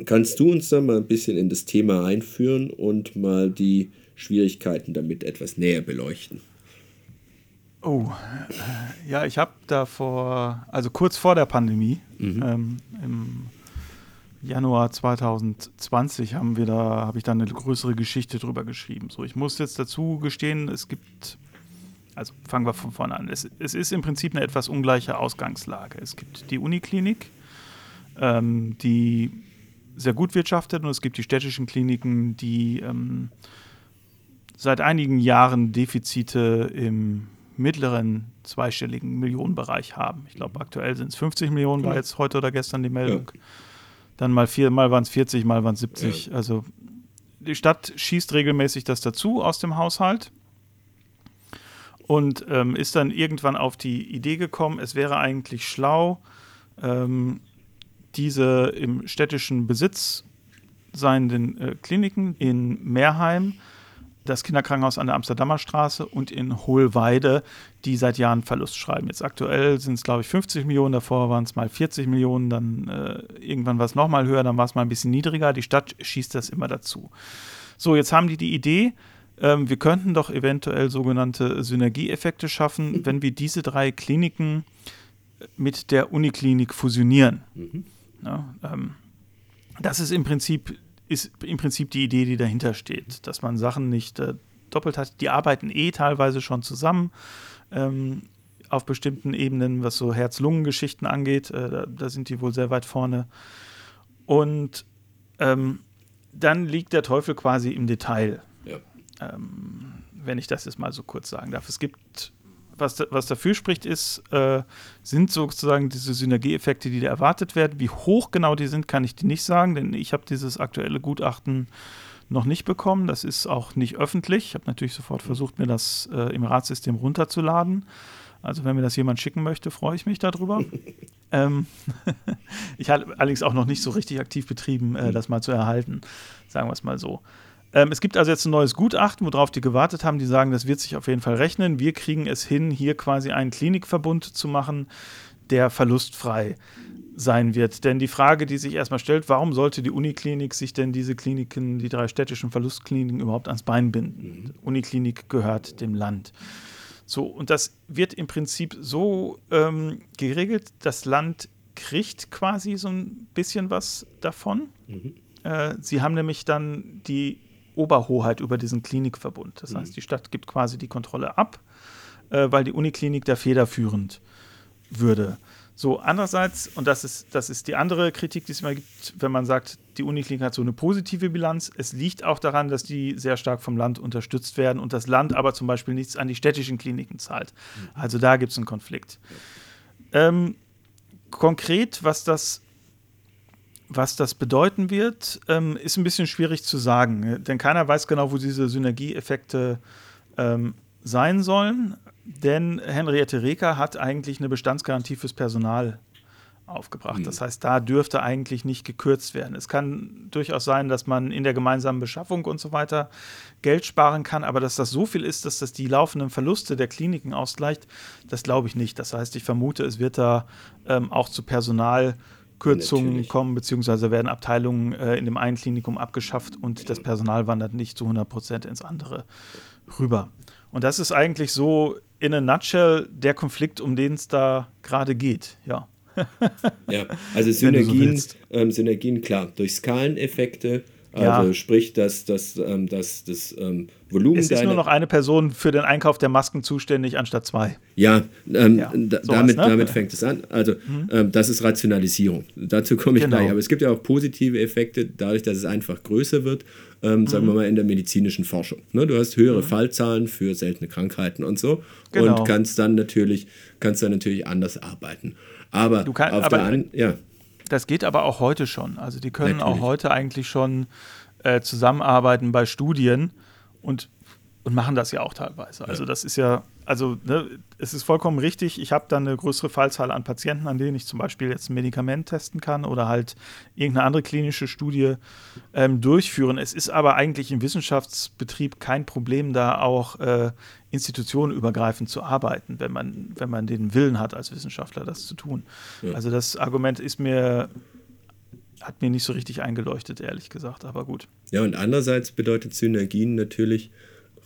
Kannst du uns da mal ein bisschen in das Thema einführen und mal die Schwierigkeiten damit etwas näher beleuchten? Oh, ja, ich habe da vor, also kurz vor der Pandemie, mhm. ähm, im Januar 2020 haben wir da, habe ich da eine größere Geschichte drüber geschrieben. So, ich muss jetzt dazu gestehen, es gibt, also fangen wir von vorne an. Es, es ist im Prinzip eine etwas ungleiche Ausgangslage. Es gibt die Uniklinik, ähm, die sehr gut wirtschaftet und es gibt die städtischen Kliniken, die ähm, seit einigen Jahren Defizite im mittleren zweistelligen Millionenbereich haben. Ich glaube, aktuell sind es 50 Millionen, war jetzt heute oder gestern die Meldung. Ja. Dann mal, vier, mal waren es 40, mal waren es 70. Ja. Also die Stadt schießt regelmäßig das dazu aus dem Haushalt und ähm, ist dann irgendwann auf die Idee gekommen, es wäre eigentlich schlau, ähm, diese im städtischen Besitz seienden äh, Kliniken in Meerheim das Kinderkrankenhaus an der Amsterdamer Straße und in Hohlweide, die seit Jahren Verlust schreiben. Jetzt aktuell sind es, glaube ich, 50 Millionen, davor waren es mal 40 Millionen, dann äh, irgendwann war es nochmal höher, dann war es mal ein bisschen niedriger. Die Stadt schießt das immer dazu. So, jetzt haben die die Idee, ähm, wir könnten doch eventuell sogenannte Synergieeffekte schaffen, wenn wir diese drei Kliniken mit der Uniklinik fusionieren. Mhm. Ja, ähm, das ist im Prinzip ist im Prinzip die Idee, die dahinter steht, dass man Sachen nicht äh, doppelt hat. Die arbeiten eh teilweise schon zusammen. ähm, auf bestimmten Ebenen, was so Herz-Lungen-Geschichten angeht. Äh, da, da, sind die wohl sehr weit vorne. Und ähm, dann liegt der Teufel quasi im Detail. Ja. Ähm, wenn ich das jetzt mal so kurz sagen darf. Es gibt, was, was dafür spricht, ist, äh, sind sozusagen diese Synergieeffekte, die da erwartet werden. Wie hoch genau die sind, kann ich dir nicht sagen, denn ich habe dieses aktuelle Gutachten noch nicht bekommen. Das ist auch nicht öffentlich. Ich habe natürlich sofort versucht, mir das äh, im Ratssystem runterzuladen. Also wenn mir das jemand schicken möchte, freue ich mich darüber. ähm, ich habe allerdings auch noch nicht so richtig aktiv betrieben, äh, das mal zu erhalten. Sagen wir es mal so. Ähm, es gibt also jetzt ein neues Gutachten, worauf die gewartet haben. Die sagen, das wird sich auf jeden Fall rechnen. Wir kriegen es hin, hier quasi einen Klinikverbund zu machen, der verlustfrei sein wird. Denn die Frage, die sich erstmal stellt, warum sollte die Uniklinik sich denn diese Kliniken, die drei städtischen Verlustkliniken überhaupt ans Bein binden? Mhm. Uniklinik gehört dem Land. So, und das wird im Prinzip so ähm, geregelt, das Land kriegt quasi so ein bisschen was davon. Mhm. Äh, sie haben nämlich dann die Oberhoheit über diesen Klinikverbund. Das mhm. heißt, die Stadt gibt quasi die Kontrolle ab, äh, weil die Uniklinik da federführend würde. So, andererseits, und das ist, das ist die andere Kritik, die es immer gibt, wenn man sagt, die Uniklinik hat so eine positive Bilanz. Es liegt auch daran, dass die sehr stark vom Land unterstützt werden und das Land aber zum Beispiel nichts an die städtischen Kliniken zahlt. Mhm. Also da gibt es einen Konflikt. Ähm, konkret, was das, was das bedeuten wird, ähm, ist ein bisschen schwierig zu sagen, denn keiner weiß genau, wo diese Synergieeffekte ähm, sein sollen. Denn Henriette Reker hat eigentlich eine Bestandsgarantie fürs Personal aufgebracht. Mhm. Das heißt, da dürfte eigentlich nicht gekürzt werden. Es kann durchaus sein, dass man in der gemeinsamen Beschaffung und so weiter Geld sparen kann, aber dass das so viel ist, dass das die laufenden Verluste der Kliniken ausgleicht, das glaube ich nicht. Das heißt, ich vermute, es wird da ähm, auch zu Personalkürzungen Natürlich. kommen, beziehungsweise werden Abteilungen äh, in dem einen Klinikum abgeschafft und das Personal wandert nicht zu 100 Prozent ins andere rüber. Und das ist eigentlich so in a nutshell der Konflikt, um den es da gerade geht, ja. ja, also Synergien, so ähm, Synergien, klar, durch Skaleneffekte, also ja. sprich, dass, dass, ähm, dass das ähm, Volumen. Es ist nur noch eine Person für den Einkauf der Masken zuständig, anstatt zwei. Ja, ähm, ja da, damit, ne? damit fängt es an. Also, mhm. ähm, das ist Rationalisierung. Dazu komme ich genau. gleich. Aber es gibt ja auch positive Effekte, dadurch, dass es einfach größer wird, ähm, sagen wir mhm. mal in der medizinischen Forschung. Ne? Du hast höhere mhm. Fallzahlen für seltene Krankheiten und so genau. und kannst dann natürlich, kannst dann natürlich anders arbeiten. Aber kann, auf aber, der anderen, ja. Das geht aber auch heute schon. Also die können natürlich. auch heute eigentlich schon äh, zusammenarbeiten bei Studien und, und machen das ja auch teilweise. Also das ist ja also ne, es ist vollkommen richtig, ich habe dann eine größere Fallzahl an Patienten, an denen ich zum Beispiel jetzt ein Medikament testen kann oder halt irgendeine andere klinische Studie ähm, durchführen. Es ist aber eigentlich im Wissenschaftsbetrieb kein Problem, da auch äh, institutionenübergreifend zu arbeiten, wenn man, wenn man den Willen hat, als Wissenschaftler das zu tun. Ja. Also das Argument ist mir hat mir nicht so richtig eingeleuchtet, ehrlich gesagt, aber gut. Ja, und andererseits bedeutet Synergien natürlich,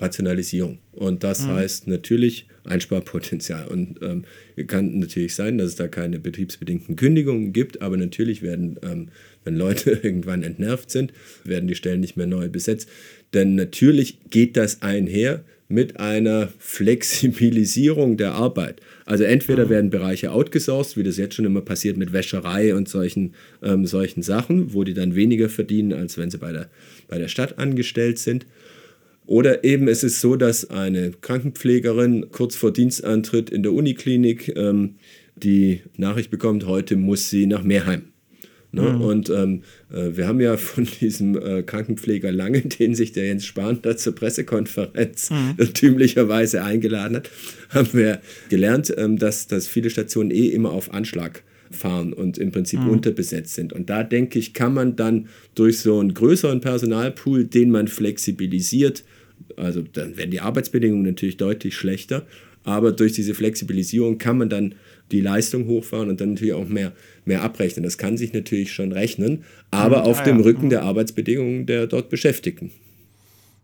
Rationalisierung. Und das mhm. heißt natürlich Einsparpotenzial. Und ähm, kann natürlich sein, dass es da keine betriebsbedingten Kündigungen gibt, aber natürlich werden, ähm, wenn Leute irgendwann entnervt sind, werden die Stellen nicht mehr neu besetzt. Denn natürlich geht das einher mit einer Flexibilisierung der Arbeit. Also entweder mhm. werden Bereiche outgesourced, wie das jetzt schon immer passiert mit Wäscherei und solchen, ähm, solchen Sachen, wo die dann weniger verdienen, als wenn sie bei der, bei der Stadt angestellt sind. Oder eben es ist so, dass eine Krankenpflegerin kurz vor Dienstantritt in der Uniklinik ähm, die Nachricht bekommt, heute muss sie nach Meerheim. Ne? Mhm. Und ähm, äh, wir haben ja von diesem äh, Krankenpfleger Lange, den sich der Jens Spahn da zur Pressekonferenz mhm. irrtümlicherweise eingeladen hat, haben wir gelernt, ähm, dass, dass viele Stationen eh immer auf Anschlag fahren und im Prinzip mhm. unterbesetzt sind. Und da denke ich, kann man dann durch so einen größeren Personalpool, den man flexibilisiert, also dann werden die Arbeitsbedingungen natürlich deutlich schlechter, aber durch diese Flexibilisierung kann man dann die Leistung hochfahren und dann natürlich auch mehr, mehr abrechnen. Das kann sich natürlich schon rechnen, aber mhm, auf ja, dem Rücken mhm. der Arbeitsbedingungen der dort Beschäftigten.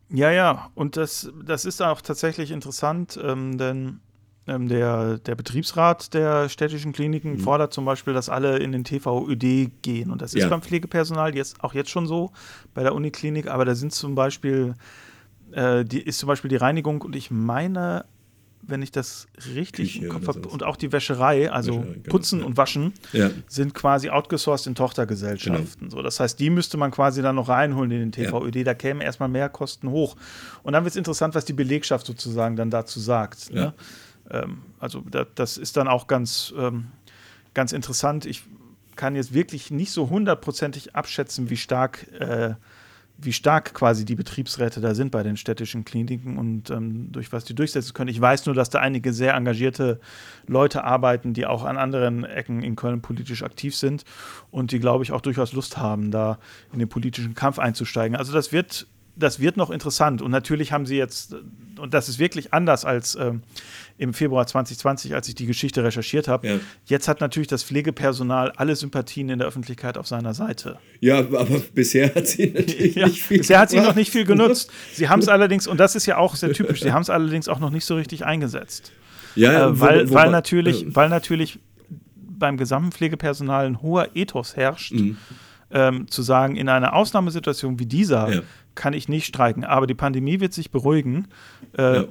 Ja, ja, und das, das ist auch tatsächlich interessant, ähm, denn ähm, der, der Betriebsrat der städtischen Kliniken mhm. fordert zum Beispiel, dass alle in den TVÖD gehen. Und das ist ja. beim Pflegepersonal jetzt auch jetzt schon so bei der Uniklinik, aber da sind zum Beispiel äh, die, ist zum Beispiel die Reinigung und ich meine wenn ich das richtig Küche im Kopf habe, und auch die Wäscherei, also Wäscherei, genau, Putzen ja. und Waschen, ja. sind quasi outgesourced in Tochtergesellschaften. Genau. So, das heißt, die müsste man quasi dann noch reinholen in den TVÖD, ja. da kämen erstmal mehr Kosten hoch. Und dann wird es interessant, was die Belegschaft sozusagen dann dazu sagt. Ne? Ähm, also da, das ist dann auch ganz, ähm, ganz interessant. Ich kann jetzt wirklich nicht so hundertprozentig abschätzen, wie stark äh, wie stark quasi die Betriebsräte da sind bei den städtischen Kliniken und ähm, durch was die durchsetzen können. Ich weiß nur, dass da einige sehr engagierte Leute arbeiten, die auch an anderen Ecken in Köln politisch aktiv sind und die, glaube ich, auch durchaus Lust haben, da in den politischen Kampf einzusteigen. Also das wird das wird noch interessant. Und natürlich haben sie jetzt, und das ist wirklich anders als ähm, im Februar 2020, als ich die Geschichte recherchiert habe. Ja. Jetzt hat natürlich das Pflegepersonal alle Sympathien in der Öffentlichkeit auf seiner Seite. Ja, aber bisher hat sie natürlich ja, nicht viel Bisher hat sie noch nicht viel genutzt. Sie haben es allerdings, und das ist ja auch sehr typisch, sie haben es allerdings auch noch nicht so richtig eingesetzt. Ja, äh, weil, wo, wo, weil, natürlich, äh, weil natürlich beim gesamten Pflegepersonal ein hoher Ethos herrscht. Mhm. Ähm, zu sagen, in einer Ausnahmesituation wie dieser ja kann ich nicht streiken. Aber die Pandemie wird sich beruhigen. Äh, ja.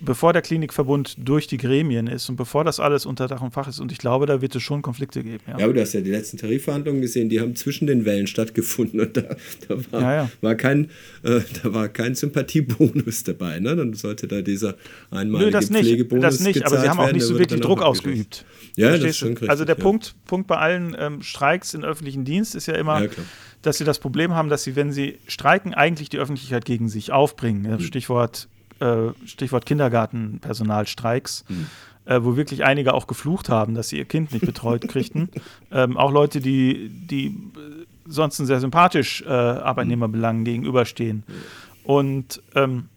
Bevor der Klinikverbund durch die Gremien ist und bevor das alles unter Dach und Fach ist. Und ich glaube, da wird es schon Konflikte geben. Ja, ja aber du hast ja die letzten Tarifverhandlungen gesehen, die haben zwischen den Wellen stattgefunden und da, da war, ja, ja. war, kein, äh, da war kein Sympathiebonus dabei. Ne? Dann sollte da dieser einmalige Nö, das nicht, Das nicht, aber sie haben auch nicht so wirklich Druck ausgeübt. Ja, Verstehst das ist schon richtig, Also der Punkt, Punkt bei allen ähm, Streiks im öffentlichen Dienst ist ja immer, dass sie das Problem haben, dass sie, wenn sie streiken, eigentlich die Öffentlichkeit gegen sich aufbringen. Mhm. Stichwort, äh, Stichwort Kindergartenpersonalstreiks. Mhm. Äh, wo wirklich einige auch geflucht haben, dass sie ihr Kind nicht betreut kriegten. ähm, auch Leute, die, die sonst sehr sympathisch äh, Arbeitnehmerbelangen gegenüberstehen. Und, ähm,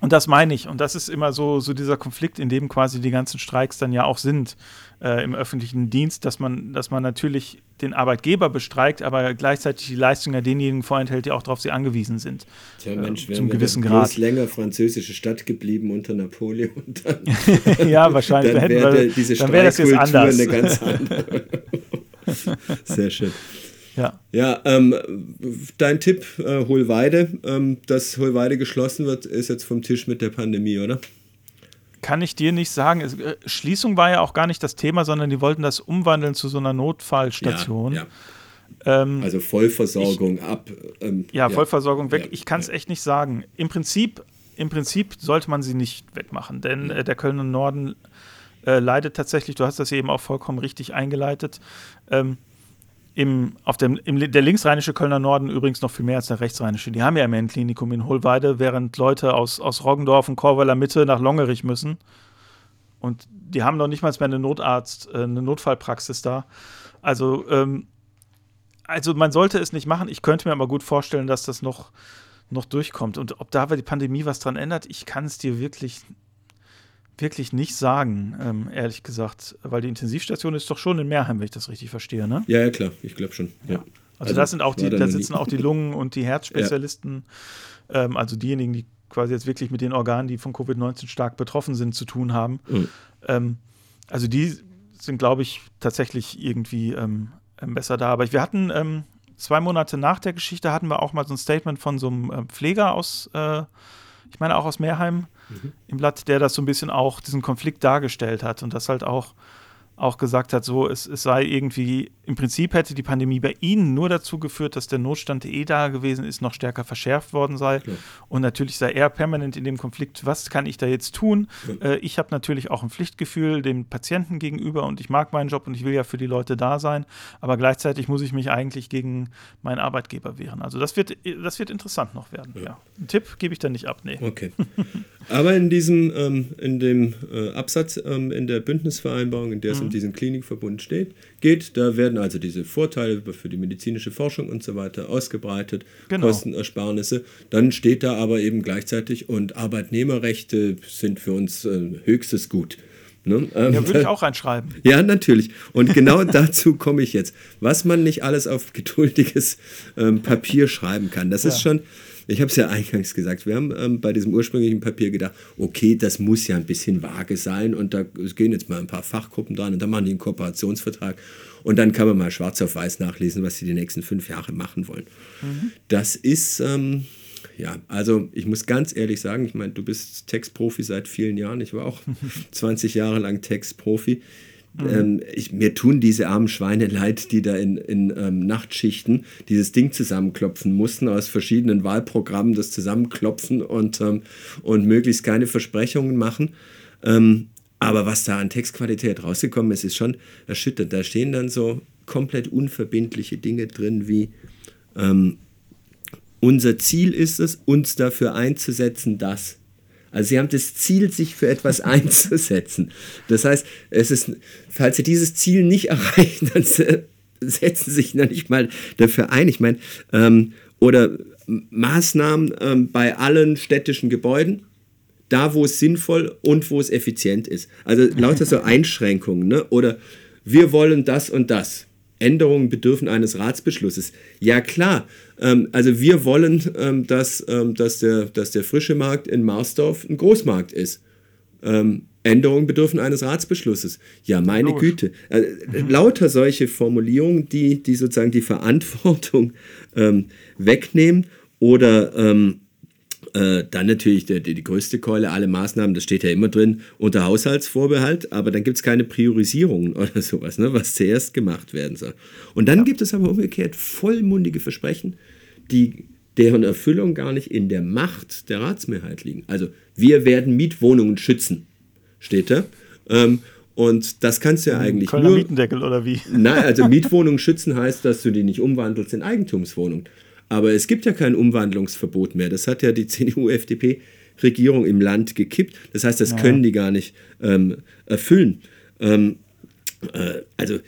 und das meine ich. Und das ist immer so, so dieser Konflikt, in dem quasi die ganzen Streiks dann ja auch sind äh, im öffentlichen Dienst, dass man, dass man natürlich den Arbeitgeber bestreikt, aber gleichzeitig die Leistung ja denjenigen vorenthält, die auch darauf sie angewiesen sind. Tja, Mensch, äh, zum gewissen Grad. länger französische Stadt geblieben unter Napoleon. Dann, ja, wahrscheinlich. Dann wäre wär das jetzt anders. eine ganz andere. Sehr schön. Ja, ja ähm, dein Tipp, äh, Hohlweide, ähm, dass Hohlweide geschlossen wird, ist jetzt vom Tisch mit der Pandemie, oder? kann ich dir nicht sagen. Es, äh, Schließung war ja auch gar nicht das Thema, sondern die wollten das umwandeln zu so einer Notfallstation. Ja, ja. Ähm, also Vollversorgung ich, ab. Ähm, ja, ja, Vollversorgung weg. ich kann es echt nicht sagen. Im Prinzip, Im Prinzip sollte man sie nicht wegmachen, denn äh, der Kölner Norden äh, leidet tatsächlich, du hast das eben auch vollkommen richtig eingeleitet, ähm, im, auf dem, im, der linksrheinische Kölner Norden übrigens noch viel mehr als der rechtsrheinische. Die haben ja immerhin ein Klinikum in Hohlweide, während Leute aus, aus Roggendorf und Korweiler Mitte nach Longerich müssen. Und die haben noch nicht mal mehr eine Notarzt, äh, eine Notfallpraxis da. Also, ähm, also man sollte es nicht machen. Ich könnte mir aber gut vorstellen, dass das noch, noch durchkommt. Und ob da die Pandemie was dran ändert, ich kann es dir wirklich wirklich nicht sagen, ähm, ehrlich gesagt. Weil die Intensivstation ist doch schon in Mehrheim, wenn ich das richtig verstehe, ne? Ja, ja klar, ich glaube schon. Ja. Also, also das sind auch die, da sitzen auch die Lungen- und die Herzspezialisten, ja. ähm, also diejenigen, die quasi jetzt wirklich mit den Organen, die von Covid-19 stark betroffen sind, zu tun haben. Mhm. Ähm, also die sind, glaube ich, tatsächlich irgendwie ähm, ähm, besser da. Aber wir hatten ähm, zwei Monate nach der Geschichte hatten wir auch mal so ein Statement von so einem Pfleger aus, äh, ich meine auch aus Meerheim, mhm. im Blatt, der das so ein bisschen auch diesen Konflikt dargestellt hat und das halt auch auch gesagt hat, so es, es sei irgendwie, im Prinzip hätte die Pandemie bei ihnen nur dazu geführt, dass der Notstand, der eh da gewesen ist, noch stärker verschärft worden sei. Klar. Und natürlich sei er permanent in dem Konflikt, was kann ich da jetzt tun? Ja. Äh, ich habe natürlich auch ein Pflichtgefühl dem Patienten gegenüber und ich mag meinen Job und ich will ja für die Leute da sein, aber gleichzeitig muss ich mich eigentlich gegen meinen Arbeitgeber wehren. Also das wird, das wird interessant noch werden. Ja. ja. Einen Tipp gebe ich dann nicht ab, nee. Okay. aber in diesem, ähm, in dem äh, Absatz ähm, in der Bündnisvereinbarung, in der es mhm diesen Klinikverbund steht, geht. Da werden also diese Vorteile für die medizinische Forschung und so weiter ausgebreitet, genau. Kostenersparnisse. Dann steht da aber eben gleichzeitig, und Arbeitnehmerrechte sind für uns äh, höchstes Gut. Ne? Ähm, ja, würde ich auch reinschreiben. Ja, natürlich. Und genau dazu komme ich jetzt. Was man nicht alles auf geduldiges ähm, Papier schreiben kann, das ja. ist schon ich habe es ja eingangs gesagt, wir haben ähm, bei diesem ursprünglichen Papier gedacht, okay, das muss ja ein bisschen vage sein und da gehen jetzt mal ein paar Fachgruppen dran und dann machen die einen Kooperationsvertrag und dann kann man mal schwarz auf weiß nachlesen, was sie die nächsten fünf Jahre machen wollen. Mhm. Das ist, ähm, ja, also ich muss ganz ehrlich sagen, ich meine, du bist Textprofi seit vielen Jahren, ich war auch 20 Jahre lang Textprofi. Mhm. Ähm, ich, mir tun diese armen Schweine leid, die da in, in ähm, Nachtschichten dieses Ding zusammenklopfen mussten, aus verschiedenen Wahlprogrammen das zusammenklopfen und, ähm, und möglichst keine Versprechungen machen. Ähm, aber was da an Textqualität rausgekommen ist, ist schon erschütternd. Da stehen dann so komplett unverbindliche Dinge drin wie ähm, unser Ziel ist es, uns dafür einzusetzen, dass. Also sie haben das Ziel, sich für etwas einzusetzen. Das heißt, es ist, falls sie dieses Ziel nicht erreichen, dann setzen sie sich noch nicht mal dafür ein. Ich meine, ähm, oder Maßnahmen ähm, bei allen städtischen Gebäuden, da wo es sinnvoll und wo es effizient ist. Also lauter so Einschränkungen. Ne? Oder wir wollen das und das. Änderungen bedürfen eines Ratsbeschlusses. Ja klar, ähm, also wir wollen, ähm, dass, ähm, dass, der, dass der frische Markt in Marsdorf ein Großmarkt ist. Ähm, Änderungen bedürfen eines Ratsbeschlusses. Ja, meine Güte. Äh, mhm. Lauter solche Formulierungen, die, die sozusagen die Verantwortung ähm, wegnehmen oder ähm, äh, dann natürlich die, die, größte Keule, alle Maßnahmen, das steht ja immer drin, unter Haushaltsvorbehalt, aber dann gibt es keine Priorisierungen oder sowas, ne, was zuerst gemacht werden soll. Und dann ja. gibt es aber umgekehrt vollmundige Versprechen, die deren Erfüllung gar nicht in der Macht der Ratsmehrheit liegen. Also wir werden Mietwohnungen schützen, steht da. Ähm, und das kannst du ja eigentlich Kölner nur... Mietendeckel oder wie? Nein, also Mietwohnungen schützen heißt, dass du die nicht umwandelst in Eigentumswohnungen. Aber es gibt ja kein Umwandlungsverbot mehr. Das hat ja die CDU-FDP-Regierung im Land gekippt. Das heißt, das ja. können die gar nicht ähm, erfüllen. Ähm, äh, also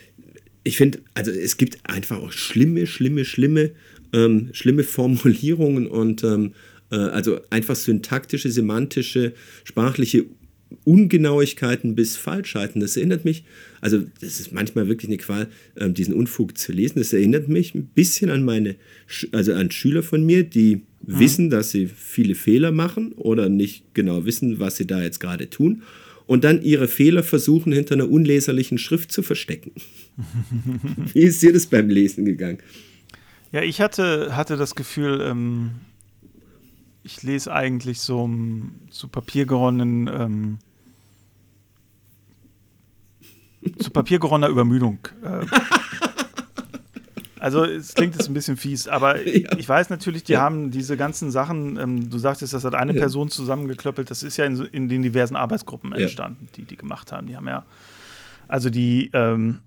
ich finde, also es gibt einfach auch schlimme, schlimme, schlimme, ähm, schlimme Formulierungen und ähm, äh, also einfach syntaktische, semantische, sprachliche Ungenauigkeiten bis Falschheiten. Das erinnert mich, also das ist manchmal wirklich eine Qual, äh, diesen Unfug zu lesen. Das erinnert mich ein bisschen an meine, also an Schüler von mir, die mhm. wissen, dass sie viele Fehler machen oder nicht genau wissen, was sie da jetzt gerade tun und dann ihre Fehler versuchen hinter einer unleserlichen Schrift zu verstecken. Wie ist dir das beim Lesen gegangen? Ja, ich hatte, hatte das Gefühl, ähm, ich lese eigentlich so zu Papier geronnenen, ähm, zu Papier geronnener Übermüdung. Äh, also es klingt jetzt ein bisschen fies, aber ja. ich weiß natürlich, die ja. haben diese ganzen Sachen, ähm, du sagtest, das hat eine ja. Person zusammengeklöppelt, das ist ja in, in den diversen Arbeitsgruppen entstanden, die die gemacht haben. Die haben ja, also die ähm,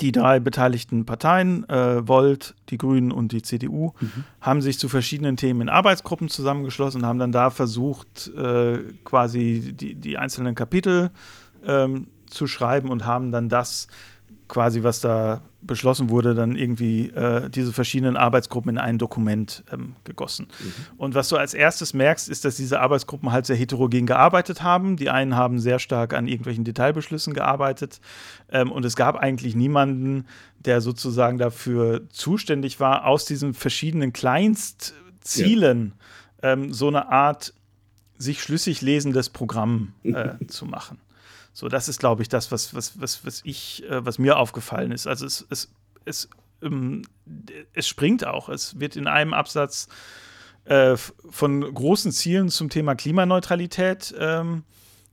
die drei beteiligten Parteien, äh, Volt, die Grünen und die CDU, mhm. haben sich zu verschiedenen Themen in Arbeitsgruppen zusammengeschlossen und haben dann da versucht, äh, quasi die, die einzelnen Kapitel ähm, zu schreiben und haben dann das quasi, was da beschlossen wurde, dann irgendwie äh, diese verschiedenen Arbeitsgruppen in ein Dokument ähm, gegossen. Mhm. Und was du als erstes merkst, ist, dass diese Arbeitsgruppen halt sehr heterogen gearbeitet haben. Die einen haben sehr stark an irgendwelchen Detailbeschlüssen gearbeitet ähm, und es gab eigentlich niemanden, der sozusagen dafür zuständig war, aus diesen verschiedenen Kleinstzielen ja. ähm, so eine Art sich schlüssig lesendes Programm äh, zu machen. So, das ist, glaube ich, das, was, was, was, was ich, äh, was mir aufgefallen ist. Also es, es, es, ähm, es springt auch. Es wird in einem Absatz äh, von großen Zielen zum Thema Klimaneutralität ähm,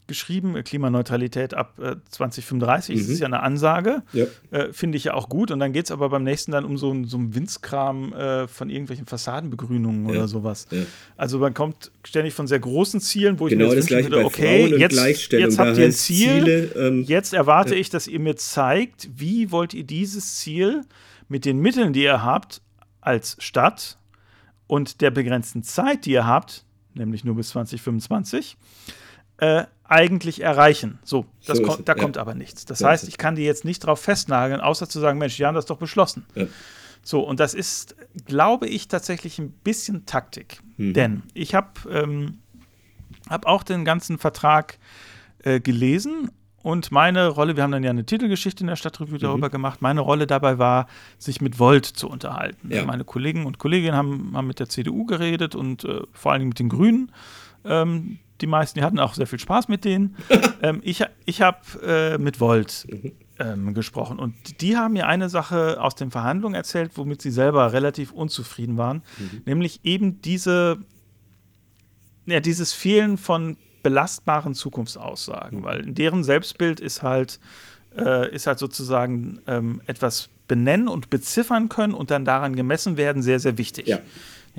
geschrieben, äh, Klimaneutralität ab äh, 2035, mhm. das ist ja eine Ansage, ja. äh, finde ich ja auch gut. Und dann geht es aber beim nächsten dann um so, so einen Winzkram äh, von irgendwelchen Fassadenbegrünungen ja. oder sowas. Ja. Also man kommt ständig von sehr großen Zielen, wo genau ich mir jetzt wünschen würde, okay, jetzt, jetzt habt ihr ein Ziel, Ziele, ähm, jetzt erwarte ich, dass ihr mir zeigt, wie wollt ihr dieses Ziel mit den Mitteln, die ihr habt, als Stadt und der begrenzten Zeit, die ihr habt, nämlich nur bis 2025, äh, eigentlich erreichen. So, so kommt, da ja. kommt aber nichts. Das so heißt, ich kann die jetzt nicht drauf festnageln, außer zu sagen, Mensch, die haben das doch beschlossen. Ja. So, und das ist, glaube ich, tatsächlich ein bisschen Taktik. Mhm. Denn ich habe ähm, hab auch den ganzen Vertrag äh, gelesen und meine Rolle, wir haben dann ja eine Titelgeschichte in der Stadtrevue mhm. darüber gemacht, meine Rolle dabei war, sich mit Volt zu unterhalten. Ja. Meine Kollegen und Kolleginnen haben, haben mit der CDU geredet und äh, vor allen Dingen mit den Grünen. Ähm, die meisten, die hatten auch sehr viel Spaß mit denen. ähm, ich ich habe äh, mit Volt ähm, gesprochen und die haben mir eine Sache aus den Verhandlungen erzählt, womit sie selber relativ unzufrieden waren, mhm. nämlich eben diese, ja, dieses Fehlen von belastbaren Zukunftsaussagen, mhm. weil in deren Selbstbild ist halt, äh, ist halt sozusagen ähm, etwas benennen und beziffern können und dann daran gemessen werden sehr, sehr wichtig. Ja.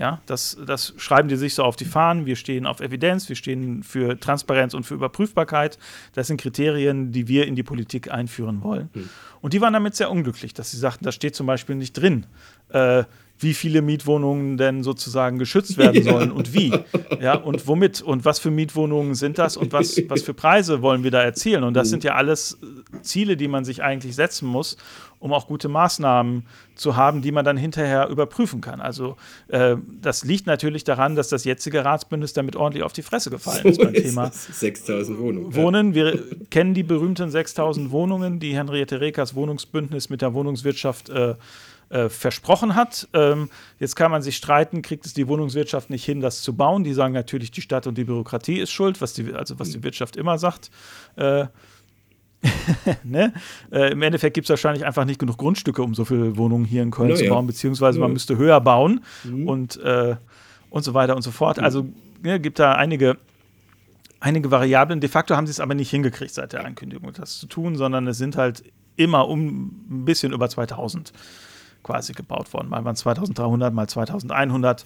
Ja, das, das schreiben die sich so auf die Fahnen. Wir stehen auf Evidenz, wir stehen für Transparenz und für Überprüfbarkeit. Das sind Kriterien, die wir in die Politik einführen wollen. Mhm. Und die waren damit sehr unglücklich, dass sie sagten, da steht zum Beispiel nicht drin, äh, wie viele Mietwohnungen denn sozusagen geschützt werden sollen ja. und wie. Ja, und womit und was für Mietwohnungen sind das und was, was für Preise wollen wir da erzielen. Und das mhm. sind ja alles Ziele, die man sich eigentlich setzen muss, um auch gute Maßnahmen zu haben, die man dann hinterher überprüfen kann. Also äh, das liegt natürlich daran, dass das jetzige Ratsbündnis damit ordentlich auf die Fresse gefallen so ist beim Thema 6000 Wohnungen. Wohnen. Wir kennen die berühmten 6000 Wohnungen, die Henriette Rekers Wohnungsbündnis mit der Wohnungswirtschaft äh, äh, versprochen hat. Ähm, jetzt kann man sich streiten, kriegt es die Wohnungswirtschaft nicht hin, das zu bauen. Die sagen natürlich, die Stadt und die Bürokratie ist schuld, was die, also was die Wirtschaft immer sagt. Äh, ne? äh, Im Endeffekt gibt es wahrscheinlich einfach nicht genug Grundstücke, um so viele Wohnungen hier in Köln ja, zu bauen, beziehungsweise ja. man müsste höher bauen mhm. und, äh, und so weiter und so fort. Mhm. Also ne, gibt da einige, einige Variablen. De facto haben sie es aber nicht hingekriegt seit der Ankündigung, das zu tun, sondern es sind halt immer um ein bisschen über 2000 quasi gebaut worden. Mal waren es 2300, mal 2100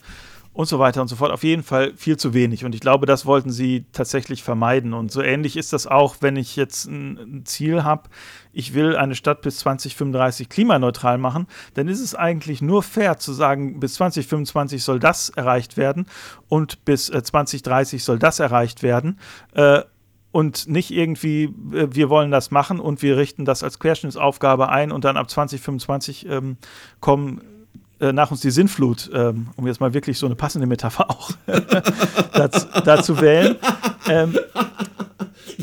und so weiter und so fort. Auf jeden Fall viel zu wenig. Und ich glaube, das wollten sie tatsächlich vermeiden. Und so ähnlich ist das auch, wenn ich jetzt ein, Ziel habe, ich will eine Stadt bis 2035 klimaneutral machen, dann ist es eigentlich nur fair zu sagen, bis 2025 soll das erreicht werden und bis äh, 2030 soll das erreicht werden. Äh, und nicht irgendwie, äh, wir wollen das machen und wir richten das als Querschnittsaufgabe ein und dann ab 2025 ähm, kommen äh, nach uns die Sinnflut, ähm, um jetzt mal wirklich so eine passende Metapher auch dazu, dazu wählen. Ähm,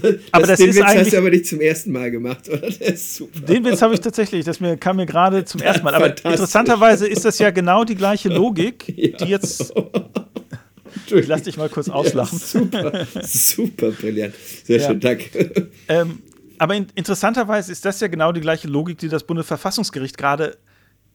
das, aber das den ist Witz eigentlich, hast du aber nicht zum ersten Mal gemacht, oder? Den Witz habe ich tatsächlich, das mir, kam mir gerade zum ersten Mal. Aber interessanterweise ist das ja genau die gleiche Logik, ja. die jetzt. Ich lass dich mal kurz auslachen. Ja, super, super brillant. Sehr ja. schön, danke. Ähm, aber in, interessanterweise ist das ja genau die gleiche Logik, die das Bundesverfassungsgericht gerade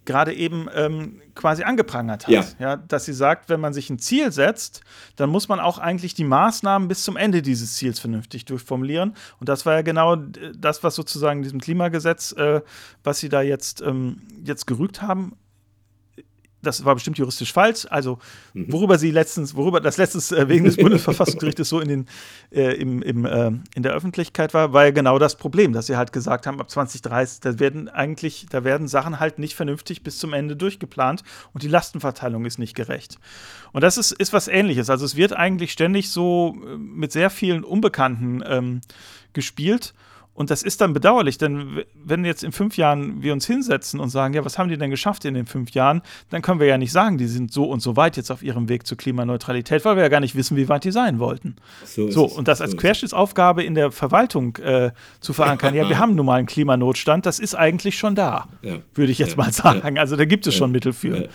gerade eben ähm, quasi angeprangert hat. Ja. ja. Dass sie sagt, wenn man sich ein Ziel setzt, dann muss man auch eigentlich die Maßnahmen bis zum Ende dieses Ziels vernünftig durchformulieren. Und das war ja genau das, was sozusagen diesem Klimagesetz, äh, was sie da jetzt, ähm, jetzt gerügt haben, das war bestimmt juristisch falsch. Also, mhm. worüber sie letztens, worüber das letztens äh, wegen des Bundesverfassungsgerichtes so in, den, äh, im, im, äh, in der Öffentlichkeit war, war ja genau das Problem, dass sie halt gesagt haben, ab 2030, da werden eigentlich, da werden Sachen halt nicht vernünftig bis zum Ende durchgeplant und die Lastenverteilung ist nicht gerecht. Und das ist, ist was ähnliches. Also es wird eigentlich ständig so äh, mit sehr vielen Unbekannten ähm, gespielt. Und das ist dann bedauerlich, denn wenn jetzt in fünf Jahren wir uns hinsetzen und sagen, ja, was haben die denn geschafft in den fünf Jahren, dann können wir ja nicht sagen, die sind so und so weit jetzt auf ihrem Weg zur Klimaneutralität, weil wir ja gar nicht wissen, wie weit die sein wollten. So, so und das als so Querschnittsaufgabe in der Verwaltung äh, zu verankern, ja, wir haben nun mal einen Klimanotstand, das ist eigentlich schon da, ja. würde ich jetzt ja. mal sagen. Also da gibt es schon Mittel für.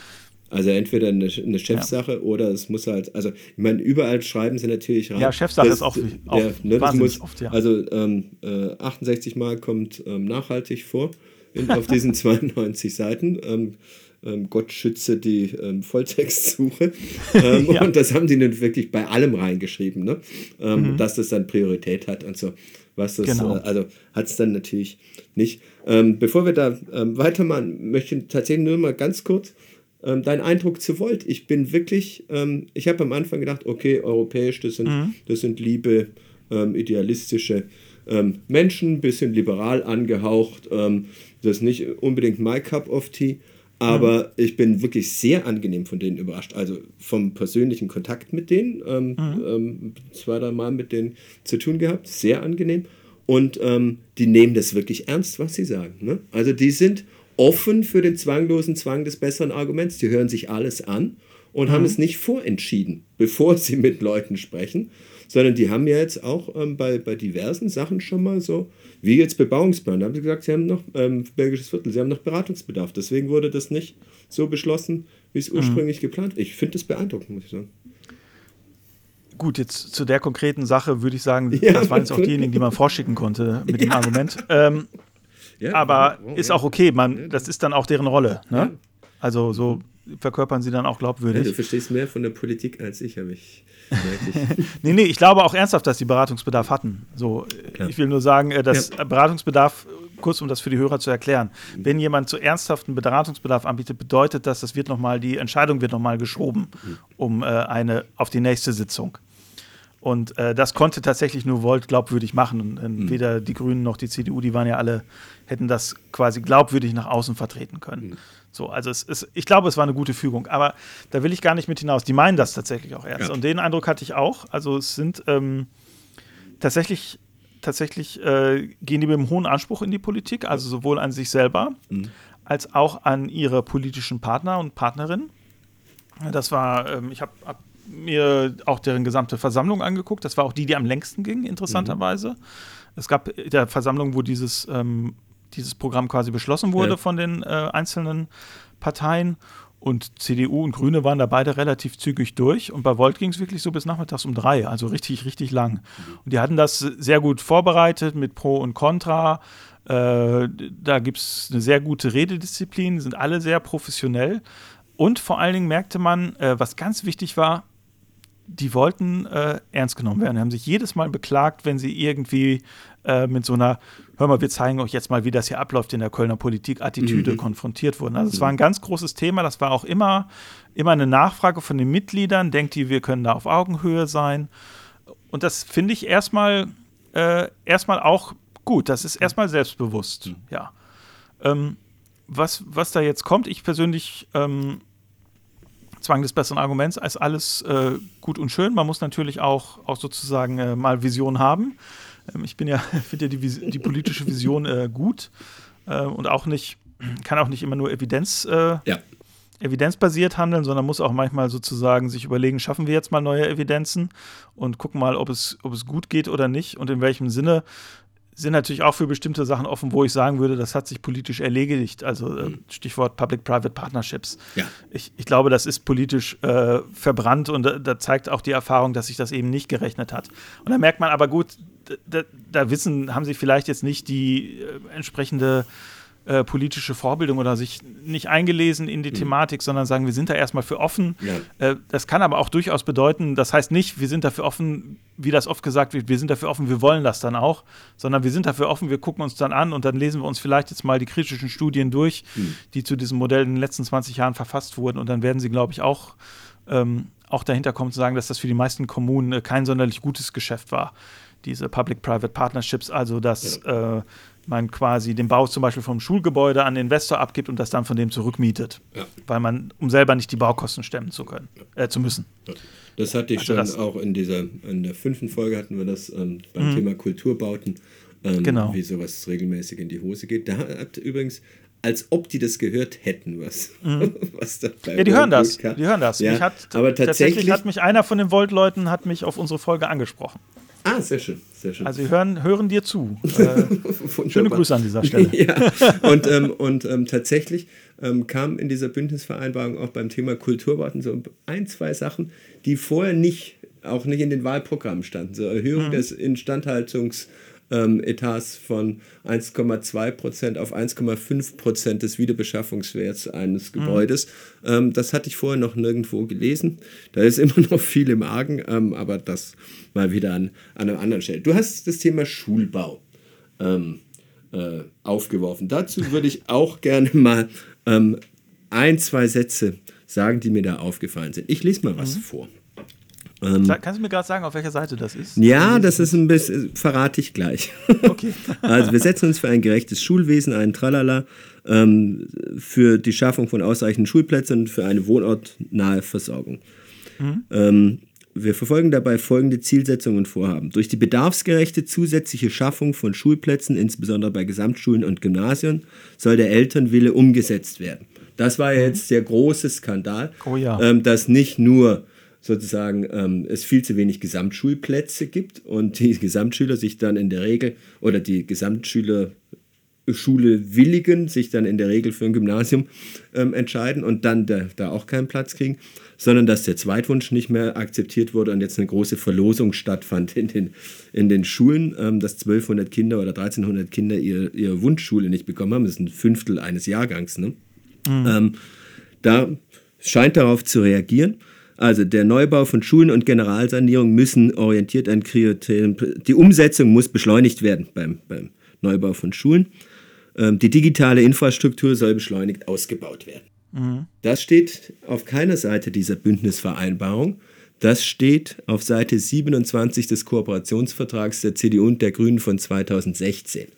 Also entweder eine, eine Chefsache ja. oder es muss halt, also ich meine, überall schreiben sie natürlich rein. Ja, Chefsache das, ist auch, auch ja, ne, das muss, oft, ja. Also ähm, äh, 68 Mal kommt ähm, nachhaltig vor in, auf diesen 92 Seiten. Ähm, ähm, Gott schütze die ähm, Volltextsuche. Ähm, ja. Und das haben die dann wirklich bei allem reingeschrieben, ne? Ähm, mhm. dass das dann Priorität hat und so. Was das, genau. äh, also hat es dann natürlich nicht. Ähm, bevor wir da ähm, weitermachen, möchte ich tatsächlich nur mal ganz kurz ähm, dein Eindruck zu Volt. Ich bin wirklich, ähm, ich habe am Anfang gedacht, okay, europäisch, das sind, mhm. das sind liebe, ähm, idealistische ähm, Menschen, bisschen liberal angehaucht. Ähm, das ist nicht unbedingt my cup of tea. Aber mhm. ich bin wirklich sehr angenehm von denen überrascht. Also vom persönlichen Kontakt mit denen, ähm, mhm. zwei, drei Mal mit denen zu tun gehabt, sehr angenehm. Und die nehmen das wirklich ernst, was sie sagen. Ne? Also die sind offen für den zwanglosen Zwang des besseren Arguments. Die hören sich alles an und mhm. haben es nicht vorentschieden, bevor sie mit Leuten sprechen, sondern die haben ja jetzt auch ähm, bei, bei diversen Sachen schon mal so, wie jetzt Bebauungsplan, da haben sie gesagt, sie haben noch, ähm, belgisches Viertel, sie haben noch Beratungsbedarf. Deswegen wurde das nicht so beschlossen, wie es mhm. ursprünglich mhm. geplant Ich finde das beeindruckend, muss ich sagen. gut, jetzt zu der konkreten Sache würde ich sagen, ja, das waren jetzt auch diejenigen, die man vorschicken konnte mit ja. dem Argument. Ähm, ja, aber ist auch okay, man, das ist dann auch deren Rolle. Ne? Also so verkörpern sie dann auch glaubwürdig. du verstehst mehr von der Politik als ich, habe ich. nee, nee, ich glaube auch ernsthaft, dass sie Beratungsbedarf hatten. So, Klar. ich will nur sagen, äh, dass Beratungsbedarf kurz um das für die Hörer zu erklären. Mhm. Wenn jemand zu ernsthaften Beratungsbedarf anbietet, bedeutet das, das wird noch mal, die Entscheidung wird nochmal geschoben mhm. um äh, eine auf die nächste Sitzung. Und äh, das konnte tatsächlich nur Volt glaubwürdig machen. Und, äh, mhm. Weder die Grünen noch die CDU, die waren ja alle, hätten das quasi glaubwürdig nach außen vertreten können. Mhm. So, also es ist, ich glaube, es war eine gute Fügung. Aber da will ich gar nicht mit hinaus. Die meinen das tatsächlich auch ernst. Ja. Und den Eindruck hatte ich auch. Also es sind ähm, tatsächlich tatsächlich äh, gehen die mit einem hohen Anspruch in die Politik, also sowohl an sich selber mhm. als auch an ihre politischen Partner und Partnerinnen. Das war, ähm, ich habe hab mir auch deren gesamte Versammlung angeguckt. Das war auch die, die am längsten ging, interessanterweise. Mhm. Es gab der Versammlung, wo dieses, ähm, dieses Programm quasi beschlossen wurde ja. von den äh, einzelnen Parteien. Und CDU und Grüne waren da beide relativ zügig durch. Und bei Volt ging es wirklich so bis nachmittags um drei, also richtig, richtig lang. Und die hatten das sehr gut vorbereitet mit Pro und Contra. Äh, da gibt es eine sehr gute Rededisziplin, sind alle sehr professionell. Und vor allen Dingen merkte man, äh, was ganz wichtig war, die wollten äh, ernst genommen werden. Die haben sich jedes Mal beklagt, wenn sie irgendwie äh, mit so einer, hör mal, wir zeigen euch jetzt mal, wie das hier abläuft in der Kölner Politik, Attitüde mhm. konfrontiert wurden. Also es mhm. war ein ganz großes Thema. Das war auch immer, immer eine Nachfrage von den Mitgliedern. Denkt ihr, wir können da auf Augenhöhe sein? Und das finde ich erstmal, äh, erstmal auch gut. Das ist erstmal selbstbewusst. Mhm. Ja. Ähm, was, was da jetzt kommt, ich persönlich ähm, Zwang des besseren Arguments als alles äh, gut und schön. Man muss natürlich auch, auch sozusagen äh, mal Vision haben. Ähm, ich bin ja, finde ja die, die, politische Vision äh, gut äh, und auch nicht, kann auch nicht immer nur Evidenz, äh, ja. evidenzbasiert handeln, sondern muss auch manchmal sozusagen sich überlegen, schaffen wir jetzt mal neue Evidenzen und gucken mal, ob es, ob es gut geht oder nicht und in welchem Sinne sind natürlich auch für bestimmte Sachen offen, wo ich sagen würde, das hat sich politisch erledigt. Also äh, mhm. Stichwort Public-Private Partnerships. Ja. Ich, ich, glaube, das ist politisch äh, verbrannt und da, da, zeigt auch die Erfahrung, dass sich das eben nicht gerechnet hat. Und da merkt man aber gut, da, da wissen, haben sie vielleicht jetzt nicht die äh, entsprechende äh, politische Vorbildung oder sich nicht eingelesen in die mhm. Thematik, sondern sagen, wir sind da erstmal für offen. Ja. Äh, das kann aber auch durchaus bedeuten, das heißt nicht, wir sind dafür offen, wie das oft gesagt wird, wir sind dafür offen, wir wollen das dann auch, sondern wir sind dafür offen, wir gucken uns dann an und dann lesen wir uns vielleicht jetzt mal die kritischen Studien durch, mhm. die zu diesem Modell in den letzten 20 Jahren verfasst wurden und dann werden sie, glaube ich, auch ähm, auch dahinter kommen zu sagen, dass das für die meisten Kommunen äh, kein sonderlich gutes Geschäft war diese Public-Private Partnerships, also dass ja. äh, man quasi den Bau zum Beispiel vom Schulgebäude an den Investor abgibt und das dann von dem zurückmietet, ja. weil man, um selber nicht die Baukosten stemmen zu können, äh, zu müssen. Das hatte ich also schon auch in dieser, in der fünften Folge hatten wir das ähm, beim mhm. Thema Kulturbauten, ähm, genau. wie sowas regelmäßig in die Hose geht. Da hat übrigens als ob die das gehört hätten, was, mhm. was da bei Ja, die hören das. Die hören das. Ja, hat, aber tatsächlich, tatsächlich hat mich einer von den Volt-Leuten hat mich auf unsere Folge angesprochen. Ah, sehr schön, sehr schön. Also, sie hören, hören dir zu. Äh, schöne Grüße an dieser Stelle. ja, und, ähm, und ähm, tatsächlich ähm, kam in dieser Bündnisvereinbarung auch beim Thema Kulturwarten so ein, zwei Sachen, die vorher nicht, auch nicht in den Wahlprogrammen standen. So Erhöhung mhm. des Instandhaltungs- ähm, Etats von 1,2 Prozent auf 1,5 Prozent des Wiederbeschaffungswerts eines mhm. Gebäudes. Mhm. Ähm, das hatte ich vorher noch nirgendwo gelesen. Da ist immer noch viel im Argen, ähm, aber das mal wieder an, an einer anderen Stelle. Du hast das Thema Schulbau ähm, äh, aufgeworfen. Dazu würde ich auch gerne mal ähm, ein, zwei Sätze sagen, die mir da aufgefallen sind. Ich lese mal was mhm. vor. Ähm, Kannst du mir gerade sagen, auf welcher Seite das ist? Ja, das ist ein bisschen, verrate ich gleich. Okay. also wir setzen uns für ein gerechtes Schulwesen ein, Tralala, ähm, für die Schaffung von ausreichenden Schulplätzen und für eine wohnortnahe Versorgung. Mhm. Ähm, wir verfolgen dabei folgende Zielsetzungen und Vorhaben. Durch die bedarfsgerechte zusätzliche Schaffung von Schulplätzen, insbesondere bei Gesamtschulen und Gymnasien, soll der Elternwille umgesetzt werden. Das war ja jetzt der große Skandal, oh ja. ähm, dass nicht nur sozusagen ähm, es viel zu wenig Gesamtschulplätze gibt und die Gesamtschüler sich dann in der Regel oder die Gesamtschüler Schule willigen, sich dann in der Regel für ein Gymnasium ähm, entscheiden und dann da, da auch keinen Platz kriegen, sondern dass der Zweitwunsch nicht mehr akzeptiert wurde und jetzt eine große Verlosung stattfand in den, in den Schulen, ähm, dass 1200 Kinder oder 1300 Kinder ihre, ihre Wunschschule nicht bekommen haben. Das ist ein Fünftel eines Jahrgangs. Ne? Mhm. Ähm, da scheint darauf zu reagieren. Also der Neubau von Schulen und Generalsanierung müssen orientiert an Kriterien. Die Umsetzung muss beschleunigt werden beim, beim Neubau von Schulen. Ähm, die digitale Infrastruktur soll beschleunigt ausgebaut werden. Mhm. Das steht auf keiner Seite dieser Bündnisvereinbarung. Das steht auf Seite 27 des Kooperationsvertrags der CDU und der Grünen von 2016.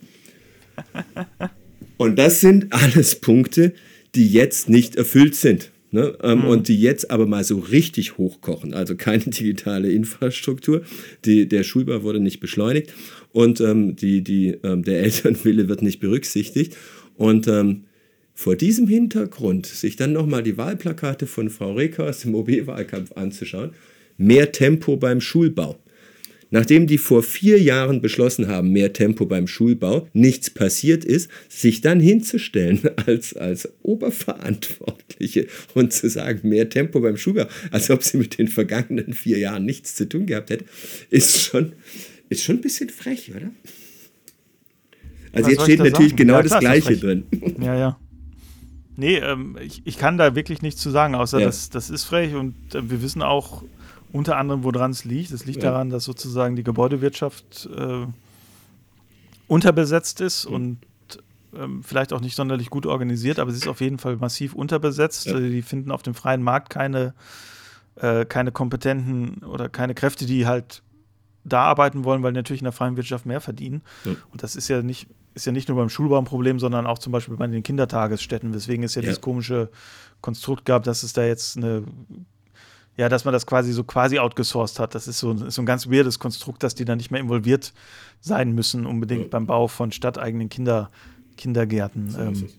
Und das sind alles Punkte, die jetzt nicht erfüllt sind. Ne? Ähm, mhm. Und die jetzt aber mal so richtig hochkochen. Also keine digitale Infrastruktur. Die, der Schulbau wurde nicht beschleunigt und ähm, die, die, ähm, der Elternwille wird nicht berücksichtigt. Und ähm, vor diesem Hintergrund sich dann nochmal die Wahlplakate von Frau Reker aus dem OB-Wahlkampf anzuschauen, mehr Tempo beim Schulbau. Nachdem die vor vier Jahren beschlossen haben, mehr Tempo beim Schulbau, nichts passiert ist, sich dann hinzustellen als, als Oberverantwortliche und zu sagen, mehr Tempo beim Schulbau, als ob sie mit den vergangenen vier Jahren nichts zu tun gehabt hätte, ist schon, ist schon ein bisschen frech, oder? Also Was jetzt steht natürlich sagen? genau ja, das Gleiche drin. Ja, ja. Nee, ähm, ich, ich kann da wirklich nichts zu sagen, außer ja. das, das ist frech und äh, wir wissen auch, unter anderem, woran es liegt. Es liegt ja. daran, dass sozusagen die Gebäudewirtschaft äh, unterbesetzt ist mhm. und ähm, vielleicht auch nicht sonderlich gut organisiert, aber sie ist auf jeden Fall massiv unterbesetzt. Ja. Die finden auf dem freien Markt keine, äh, keine kompetenten oder keine Kräfte, die halt da arbeiten wollen, weil die natürlich in der freien Wirtschaft mehr verdienen. Ja. Und das ist ja nicht, ist ja nicht nur beim Schulbau ein Problem, sondern auch zum Beispiel bei den Kindertagesstätten, weswegen es ja, ja. dieses komische Konstrukt gab, dass es da jetzt eine ja, dass man das quasi so quasi outgesourced hat. Das ist so, ist so ein ganz weirdes Konstrukt, dass die dann nicht mehr involviert sein müssen, unbedingt ja. beim Bau von stadteigenen Kinder, Kindergärten, ähm,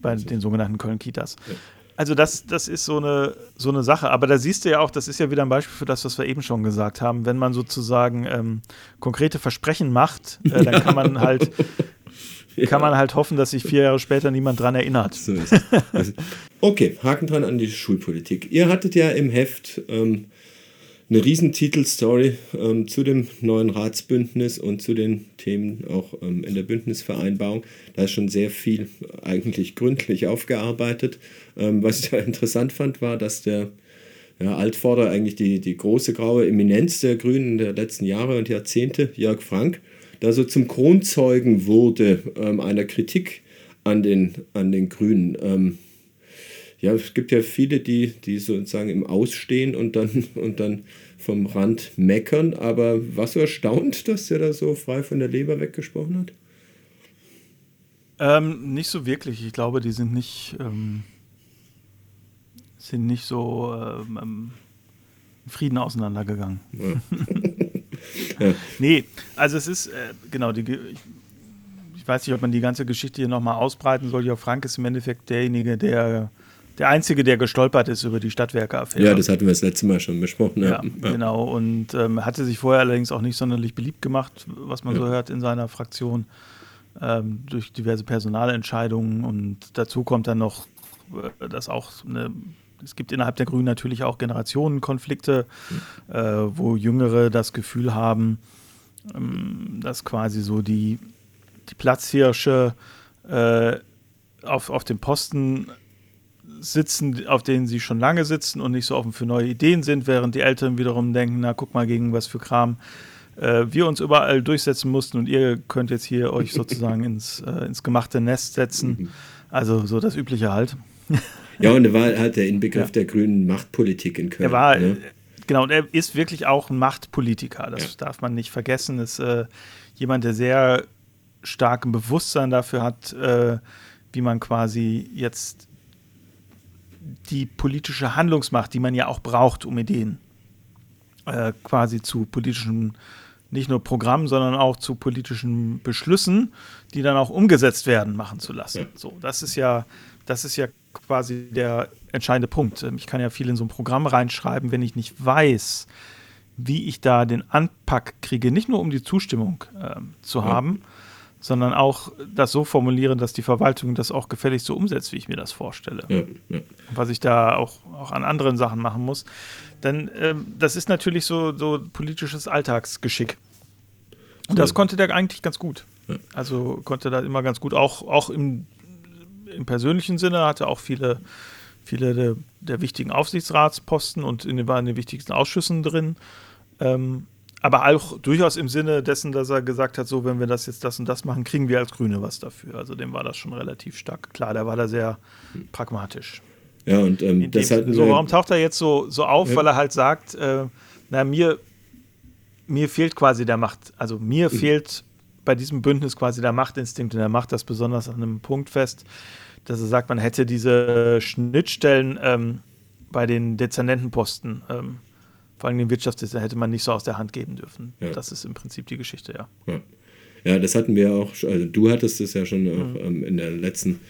bei den sogenannten Köln-Kitas. Ja. Also das, das ist so eine, so eine Sache. Aber da siehst du ja auch, das ist ja wieder ein Beispiel für das, was wir eben schon gesagt haben. Wenn man sozusagen ähm, konkrete Versprechen macht, äh, dann kann man halt. kann man halt hoffen, dass sich vier Jahre später niemand dran erinnert. So also, okay, Haken dran an die Schulpolitik. Ihr hattet ja im Heft ähm, eine Riesentitelstory ähm, zu dem neuen Ratsbündnis und zu den Themen auch ähm, in der Bündnisvereinbarung. Da ist schon sehr viel eigentlich gründlich aufgearbeitet. Ähm, was ich da interessant fand, war, dass der ja, Altvorder eigentlich die, die große graue Eminenz der Grünen der letzten Jahre und Jahrzehnte, Jörg Frank, da so zum Kronzeugen wurde ähm, einer Kritik an den, an den Grünen. Ähm, ja, es gibt ja viele, die, die sozusagen im Ausstehen und dann, und dann vom Rand meckern, aber was so erstaunt, dass er da so frei von der Leber weggesprochen hat? Ähm, nicht so wirklich. Ich glaube, die sind nicht, ähm, sind nicht so ähm, ähm Frieden auseinandergegangen. Ja. ja. Nee, also es ist, äh, genau, die, ich, ich, weiß nicht, ob man die ganze Geschichte hier nochmal ausbreiten soll. Jörg Frank ist im Endeffekt derjenige, der der Einzige, der gestolpert ist über die Stadtwerke-Affäre. Ja, das hatten wir das letzte Mal schon besprochen. Ja, ja. genau. Und ähm, hatte sich vorher allerdings auch nicht sonderlich beliebt gemacht, was man ja. so hört in seiner Fraktion, ähm, durch diverse Personalentscheidungen. Und dazu kommt dann noch, äh, dass auch eine es gibt innerhalb der Grünen natürlich auch Generationenkonflikte, mhm. äh, wo Jüngere das Gefühl haben, ähm, dass quasi so die, die Platzhirsche äh, auf, auf dem Posten sitzen, auf denen sie schon lange sitzen und nicht so offen für neue Ideen sind, während die Älteren wiederum denken, na guck mal, gegen was für Kram äh, wir uns überall durchsetzen mussten und ihr könnt jetzt hier euch sozusagen ins, äh, ins gemachte Nest setzen. Mhm. Also so das Übliche halt. Ja, und er war halt der Inbegriff ja. der grünen Machtpolitik in Köln. Er war, ne? genau, und er ist wirklich auch ein Machtpolitiker. Das ja. darf man nicht vergessen. Ist äh, jemand, der sehr stark ein Bewusstsein dafür hat, äh, wie man quasi jetzt die politische Handlungsmacht, die man ja auch braucht, um Ideen äh, quasi zu politischen, nicht nur Programmen, sondern auch zu politischen Beschlüssen, die dann auch umgesetzt werden, machen zu lassen. Ja. So, das ist ja, das ist ja quasi der entscheidende Punkt. Ähm, ich kann ja viel in so ein Programm reinschreiben, wenn ich nicht weiß, wie ich da den Anpack kriege, nicht nur um die Zustimmung äh, zu haben, sondern auch das so formulieren, dass die Verwaltung das auch gefälligst so umsetzt, wie ich mir das vorstelle. Ja, ja. Was ich da auch, auch an anderen Sachen machen muss. Denn ähm, das ist natürlich so, so politisches Alltagsgeschick. Und das konnte der eigentlich ganz gut. Ja. Also konnte da immer ganz gut, auch, auch im, im persönlichen Sinne, hatte auch viele, viele der, der wichtigen Aufsichtsratsposten und in, war in den wichtigsten Ausschüssen drin. Ähm, aber auch durchaus im Sinne dessen, dass er gesagt hat, so, wenn wir das jetzt das und das machen, kriegen wir als Grüne was dafür. Also dem war das schon relativ stark. Klar, der war da sehr pragmatisch. Ja, und ähm, das hat so, warum taucht er jetzt so, so auf, ja. weil er halt sagt, äh, na, mir, mir fehlt quasi der Macht, also mir mhm. fehlt bei diesem Bündnis quasi der Machtinstinkt und er macht das besonders an einem Punkt fest, dass er sagt, man hätte diese Schnittstellen ähm, bei den Dezernentenposten ähm, vor allem den Wirtschaftsdienst hätte man nicht so aus der Hand geben dürfen. Ja. Das ist im Prinzip die Geschichte, ja. ja. ja. das hatten wir auch, also du hattest es ja schon auch, mhm. ähm, in der letzten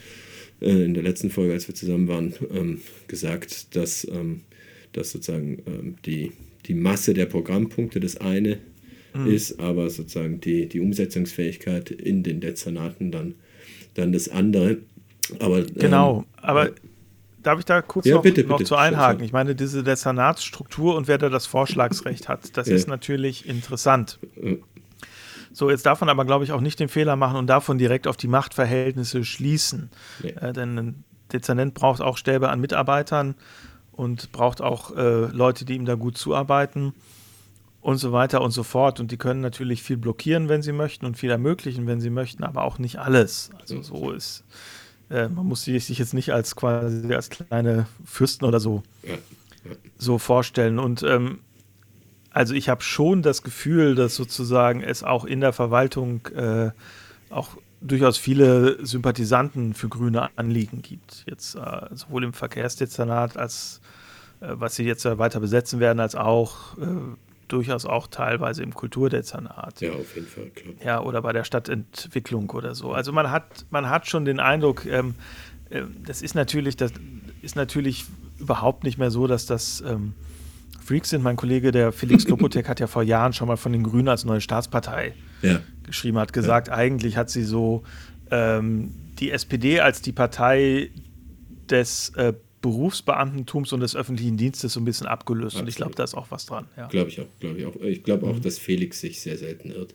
äh, in der letzten Folge, als wir zusammen waren, ähm, gesagt, dass, ähm, dass sozusagen ähm, die, die Masse der Programmpunkte das eine mhm. ist, aber sozusagen die, die Umsetzungsfähigkeit in den Dezernaten dann, dann das andere. Aber, genau, ähm, aber Darf ich da kurz ja, noch, bitte, noch bitte. zu einhaken? Ich meine, diese Dezernatsstruktur und wer da das Vorschlagsrecht hat, das ja. ist natürlich interessant. So, jetzt darf man aber, glaube ich, auch nicht den Fehler machen und davon direkt auf die Machtverhältnisse schließen. Nee. Äh, denn ein Dezernent braucht auch Stäbe an Mitarbeitern und braucht auch äh, Leute, die ihm da gut zuarbeiten und so weiter und so fort. Und die können natürlich viel blockieren, wenn sie möchten und viel ermöglichen, wenn sie möchten, aber auch nicht alles. Also so ist äh, man muss sich jetzt nicht als quasi als kleine Fürsten oder so, so vorstellen. Und ähm, also ich habe schon das Gefühl, dass sozusagen es auch in der Verwaltung äh, auch durchaus viele Sympathisanten für grüne Anliegen gibt. Jetzt äh, sowohl im Verkehrsdezernat als äh, was sie jetzt weiter besetzen werden, als auch äh, durchaus auch teilweise im Kulturdezernat. Ja, auf jeden Fall, klar. Ja, oder bei der Stadtentwicklung oder so. Also man hat, man hat schon den Eindruck, ähm, äh, das ist natürlich, das ist natürlich überhaupt nicht mehr so, dass das ähm, Freaks sind. Mein Kollege, der Felix Lopotek, hat ja vor Jahren schon mal von den Grünen als neue Staatspartei ja. geschrieben, hat gesagt, ja. eigentlich hat sie so ähm, die SPD als die Partei des äh, Berufsbeamtentums und des öffentlichen Dienstes so ein bisschen abgelöst. Absolut. Und ich glaube, da ist auch was dran. Ja. Glaube ich auch. Glaube ich auch. Ich glaube auch, mhm. dass Felix sich sehr selten irrt.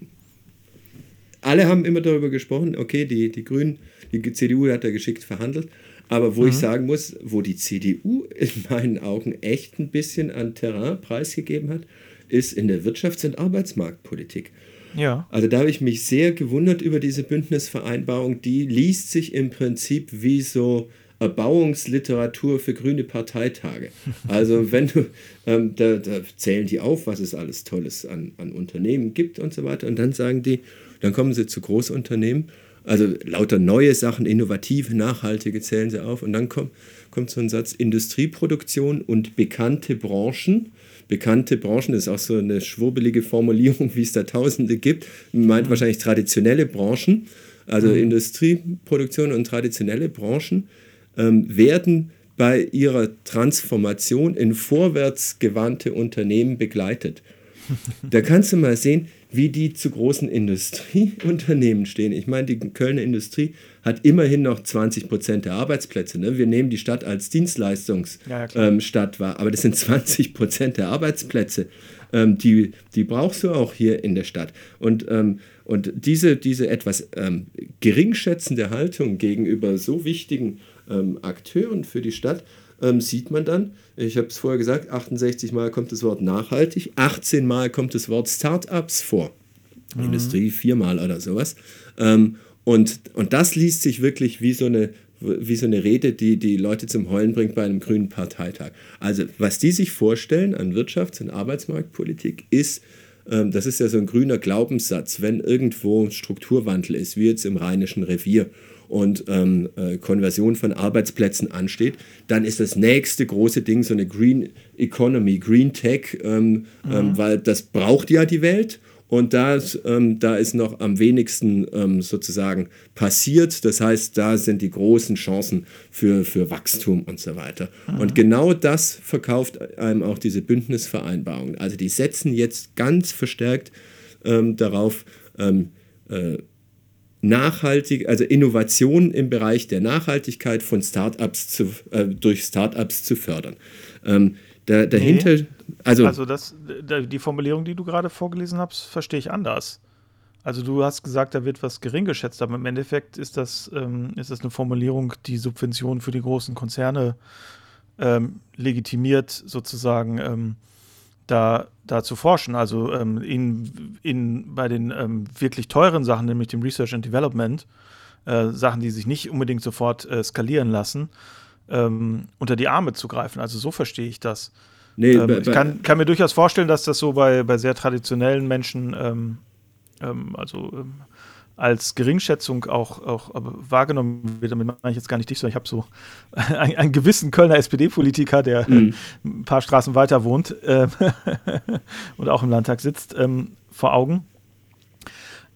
Alle haben immer darüber gesprochen, okay, die, die Grünen, die CDU hat da geschickt verhandelt. Aber wo mhm. ich sagen muss, wo die CDU in meinen Augen echt ein bisschen an Terrain preisgegeben hat, ist in der Wirtschafts- und Arbeitsmarktpolitik. Ja. Also da habe ich mich sehr gewundert über diese Bündnisvereinbarung. Die liest sich im Prinzip wie so Erbauungsliteratur für grüne Parteitage. Also wenn du, ähm, da, da, zählen die auf, was es alles Tolles an, an Unternehmen gibt und so weiter. Und dann sagen die, dann kommen sie zu Großunternehmen. Also lauter neue Sachen, innovative, nachhaltige zählen sie auf. Und dann kommt, kommt so ein Satz, Industrieproduktion und bekannte Branchen. Bekannte Branchen ist auch so eine schwurbelige Formulierung, wie es da Tausende gibt. Meint wahrscheinlich traditionelle Branchen. Also mhm. Industrieproduktion und traditionelle Branchen ähm, werden bei ihrer Transformation in vorwärtsgewandte Unternehmen begleitet. Da kannst du mal sehen, wie die zu großen Industrieunternehmen stehen. Ich meine, die Kölner Industrie hat immerhin noch 20 Prozent der Arbeitsplätze. Ne? Wir nehmen die Stadt als Dienstleistungsstadt ja, ähm, wahr, aber das sind 20 Prozent der Arbeitsplätze. Ähm, die, die brauchst du auch hier in der Stadt. Und, ähm, und diese, diese etwas ähm, geringschätzende Haltung gegenüber so wichtigen ähm, Akteuren für die Stadt ähm, sieht man dann, ich habe es vorher gesagt, 68 Mal kommt das Wort nachhaltig, 18 Mal kommt das Wort Startups vor. Mhm. Industrie viermal oder sowas. Ähm, und, und das liest sich wirklich wie so eine wie so eine Rede, die die Leute zum Heulen bringt bei einem grünen Parteitag. Also was die sich vorstellen an Wirtschafts- und Arbeitsmarktpolitik ist, das ist ja so ein grüner Glaubenssatz, wenn irgendwo Strukturwandel ist, wie jetzt im Rheinischen Revier und ähm, äh, Konversion von Arbeitsplätzen ansteht, dann ist das nächste große Ding so eine Green Economy, Green Tech, ähm, ähm mhm. ähm, weil das braucht ja die Welt. Und da, ähm, da ist noch am wenigsten ähm, sozusagen passiert. Das heißt, da sind die großen Chancen für, für Wachstum und so weiter. Mhm. Und genau das verkauft einem auch diese Bündnisvereinbarung. Also die setzen jetzt ganz verstärkt darauf, äh, nachhaltig, also Innovationen im Bereich der Nachhaltigkeit von Startups zu, äh, durch Startups zu fördern. Ähm, da, dahinter, nee. Also, also das, die Formulierung, die du gerade vorgelesen hast, verstehe ich anders. Also du hast gesagt, da wird was gering geschätzt, aber im Endeffekt ist das, ähm, ist das eine Formulierung, die Subventionen für die großen Konzerne ähm, legitimiert, sozusagen ähm, da, da zu forschen. Also ähm, in, in, bei den ähm, wirklich teuren Sachen, nämlich dem Research and Development, äh, Sachen, die sich nicht unbedingt sofort äh, skalieren lassen, ähm, unter die Arme zu greifen. Also so verstehe ich das. Nee, ähm, ich kann, kann, mir durchaus vorstellen, dass das so bei, bei sehr traditionellen Menschen, ähm, ähm, also ähm, als Geringschätzung auch, auch wahrgenommen wird. Damit meine ich jetzt gar nicht dich, sondern ich habe so einen, einen, gewissen Kölner SPD-Politiker, der mhm. ein paar Straßen weiter wohnt äh, und auch im Landtag sitzt, ähm, vor Augen.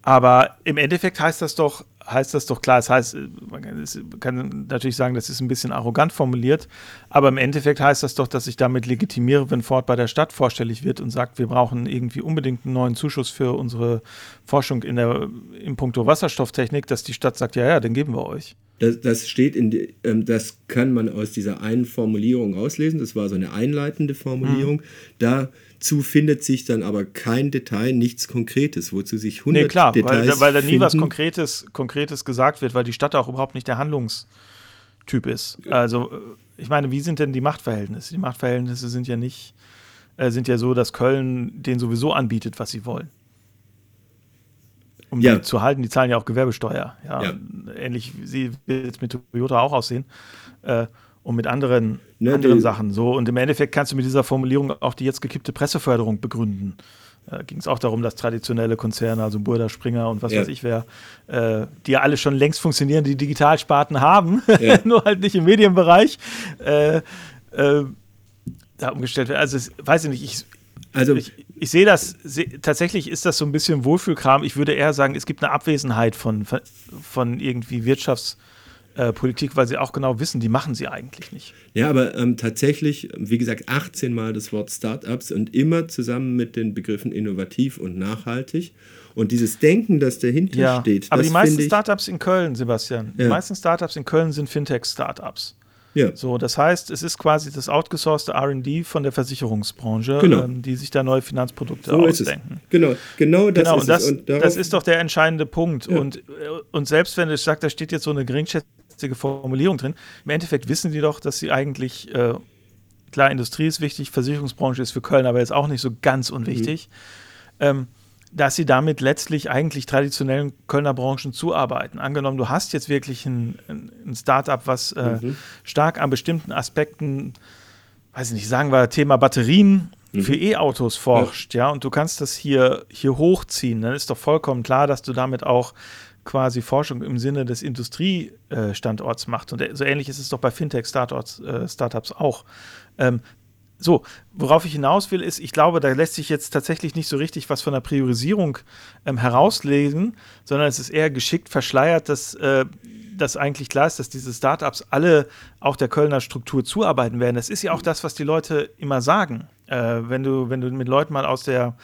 Aber im Endeffekt heißt das doch, heißt das doch klar. Das heißt, man kann natürlich sagen, das ist ein bisschen arrogant formuliert, aber im Endeffekt heißt das doch, dass ich damit legitimiere, wenn Ford bei der Stadt vorstellig wird und sagt, wir brauchen irgendwie unbedingt einen neuen Zuschuss für unsere Forschung in der im Punkto Wasserstofftechnik, dass die Stadt sagt, ja, ja, den geben wir euch. Das, das steht in, die, ähm, das kann man aus dieser einen Formulierung auslesen. Das war so eine einleitende Formulierung. Mhm. Da Dazu findet sich dann aber kein Detail, nichts Konkretes, wozu sich 100 nee, klar, Details weil, weil da nie finden. was Konkretes, Konkretes gesagt wird, weil die Stadt auch überhaupt nicht der Handlungstyp ist. Also, äh, ich meine, wie sind denn die Machtverhältnisse? Die Machtverhältnisse sind ja nicht, äh, sind ja so, dass Köln denen sowieso anbietet, was sie wollen. Um ja. die zu halten, die zahlen ja auch Gewerbesteuer. Ja, ja. Ähnlich wie wird es mit Toyota auch aussehen. Äh, und mit anderen, ne, anderen Sachen. So, und im Endeffekt kannst du mit dieser Formulierung auch die jetzt gekippte Presseförderung begründen. Da ging es auch darum, dass traditionelle Konzerne, also Burda, Springer und was ja. weiß ich wer, äh, die ja alle schon längst funktionierende Digitalsparten haben, ja. nur halt nicht im Medienbereich, äh, äh, da umgestellt werden. Also, weiß ich nicht, ich, also, ich, ich sehe das, seh, tatsächlich ist das so ein bisschen Wohlfühlkram. Ich würde eher sagen, es gibt eine Abwesenheit von, von irgendwie Wirtschafts- äh, Politik, weil sie auch genau wissen, die machen sie eigentlich nicht. Ja, aber ähm, tatsächlich, wie gesagt, 18 Mal das Wort Startups und immer zusammen mit den Begriffen innovativ und nachhaltig. Und dieses Denken, das dahinter ja, steht. Aber die meisten Startups in Köln, Sebastian, ja. die meisten Startups in Köln sind Fintech-Startups. Ja. So, das heißt, es ist quasi das outgesourcete RD von der Versicherungsbranche, genau. ähm, die sich da neue Finanzprodukte so ausdenken. Genau, genau das genau, ist das, es. Und das ist doch der entscheidende Punkt. Ja. Und, äh, und selbst wenn du sagst, da steht jetzt so eine geringschätzige Formulierung drin, im Endeffekt wissen die doch, dass sie eigentlich, äh, klar, Industrie ist wichtig, Versicherungsbranche ist für Köln aber jetzt auch nicht so ganz unwichtig. Mhm. Ähm, dass sie damit letztlich eigentlich traditionellen Kölner Branchen zuarbeiten. Angenommen, du hast jetzt wirklich ein, ein Startup, was äh, mhm. stark an bestimmten Aspekten, weiß ich nicht, sagen wir Thema Batterien mhm. für E-Autos forscht, ja. ja, und du kannst das hier, hier hochziehen, dann ist doch vollkommen klar, dass du damit auch quasi Forschung im Sinne des Industriestandorts machst. Und so ähnlich ist es doch bei Fintech-Startups äh, auch. Ähm, so, worauf ich hinaus will, ist, ich glaube, da lässt sich jetzt tatsächlich nicht so richtig was von der Priorisierung ähm, herauslesen, sondern es ist eher geschickt verschleiert, dass, äh, dass eigentlich klar ist, dass diese Startups alle auch der Kölner Struktur zuarbeiten werden. Das ist ja auch das, was die Leute immer sagen. Äh, wenn, du, wenn du mit Leuten mal aus der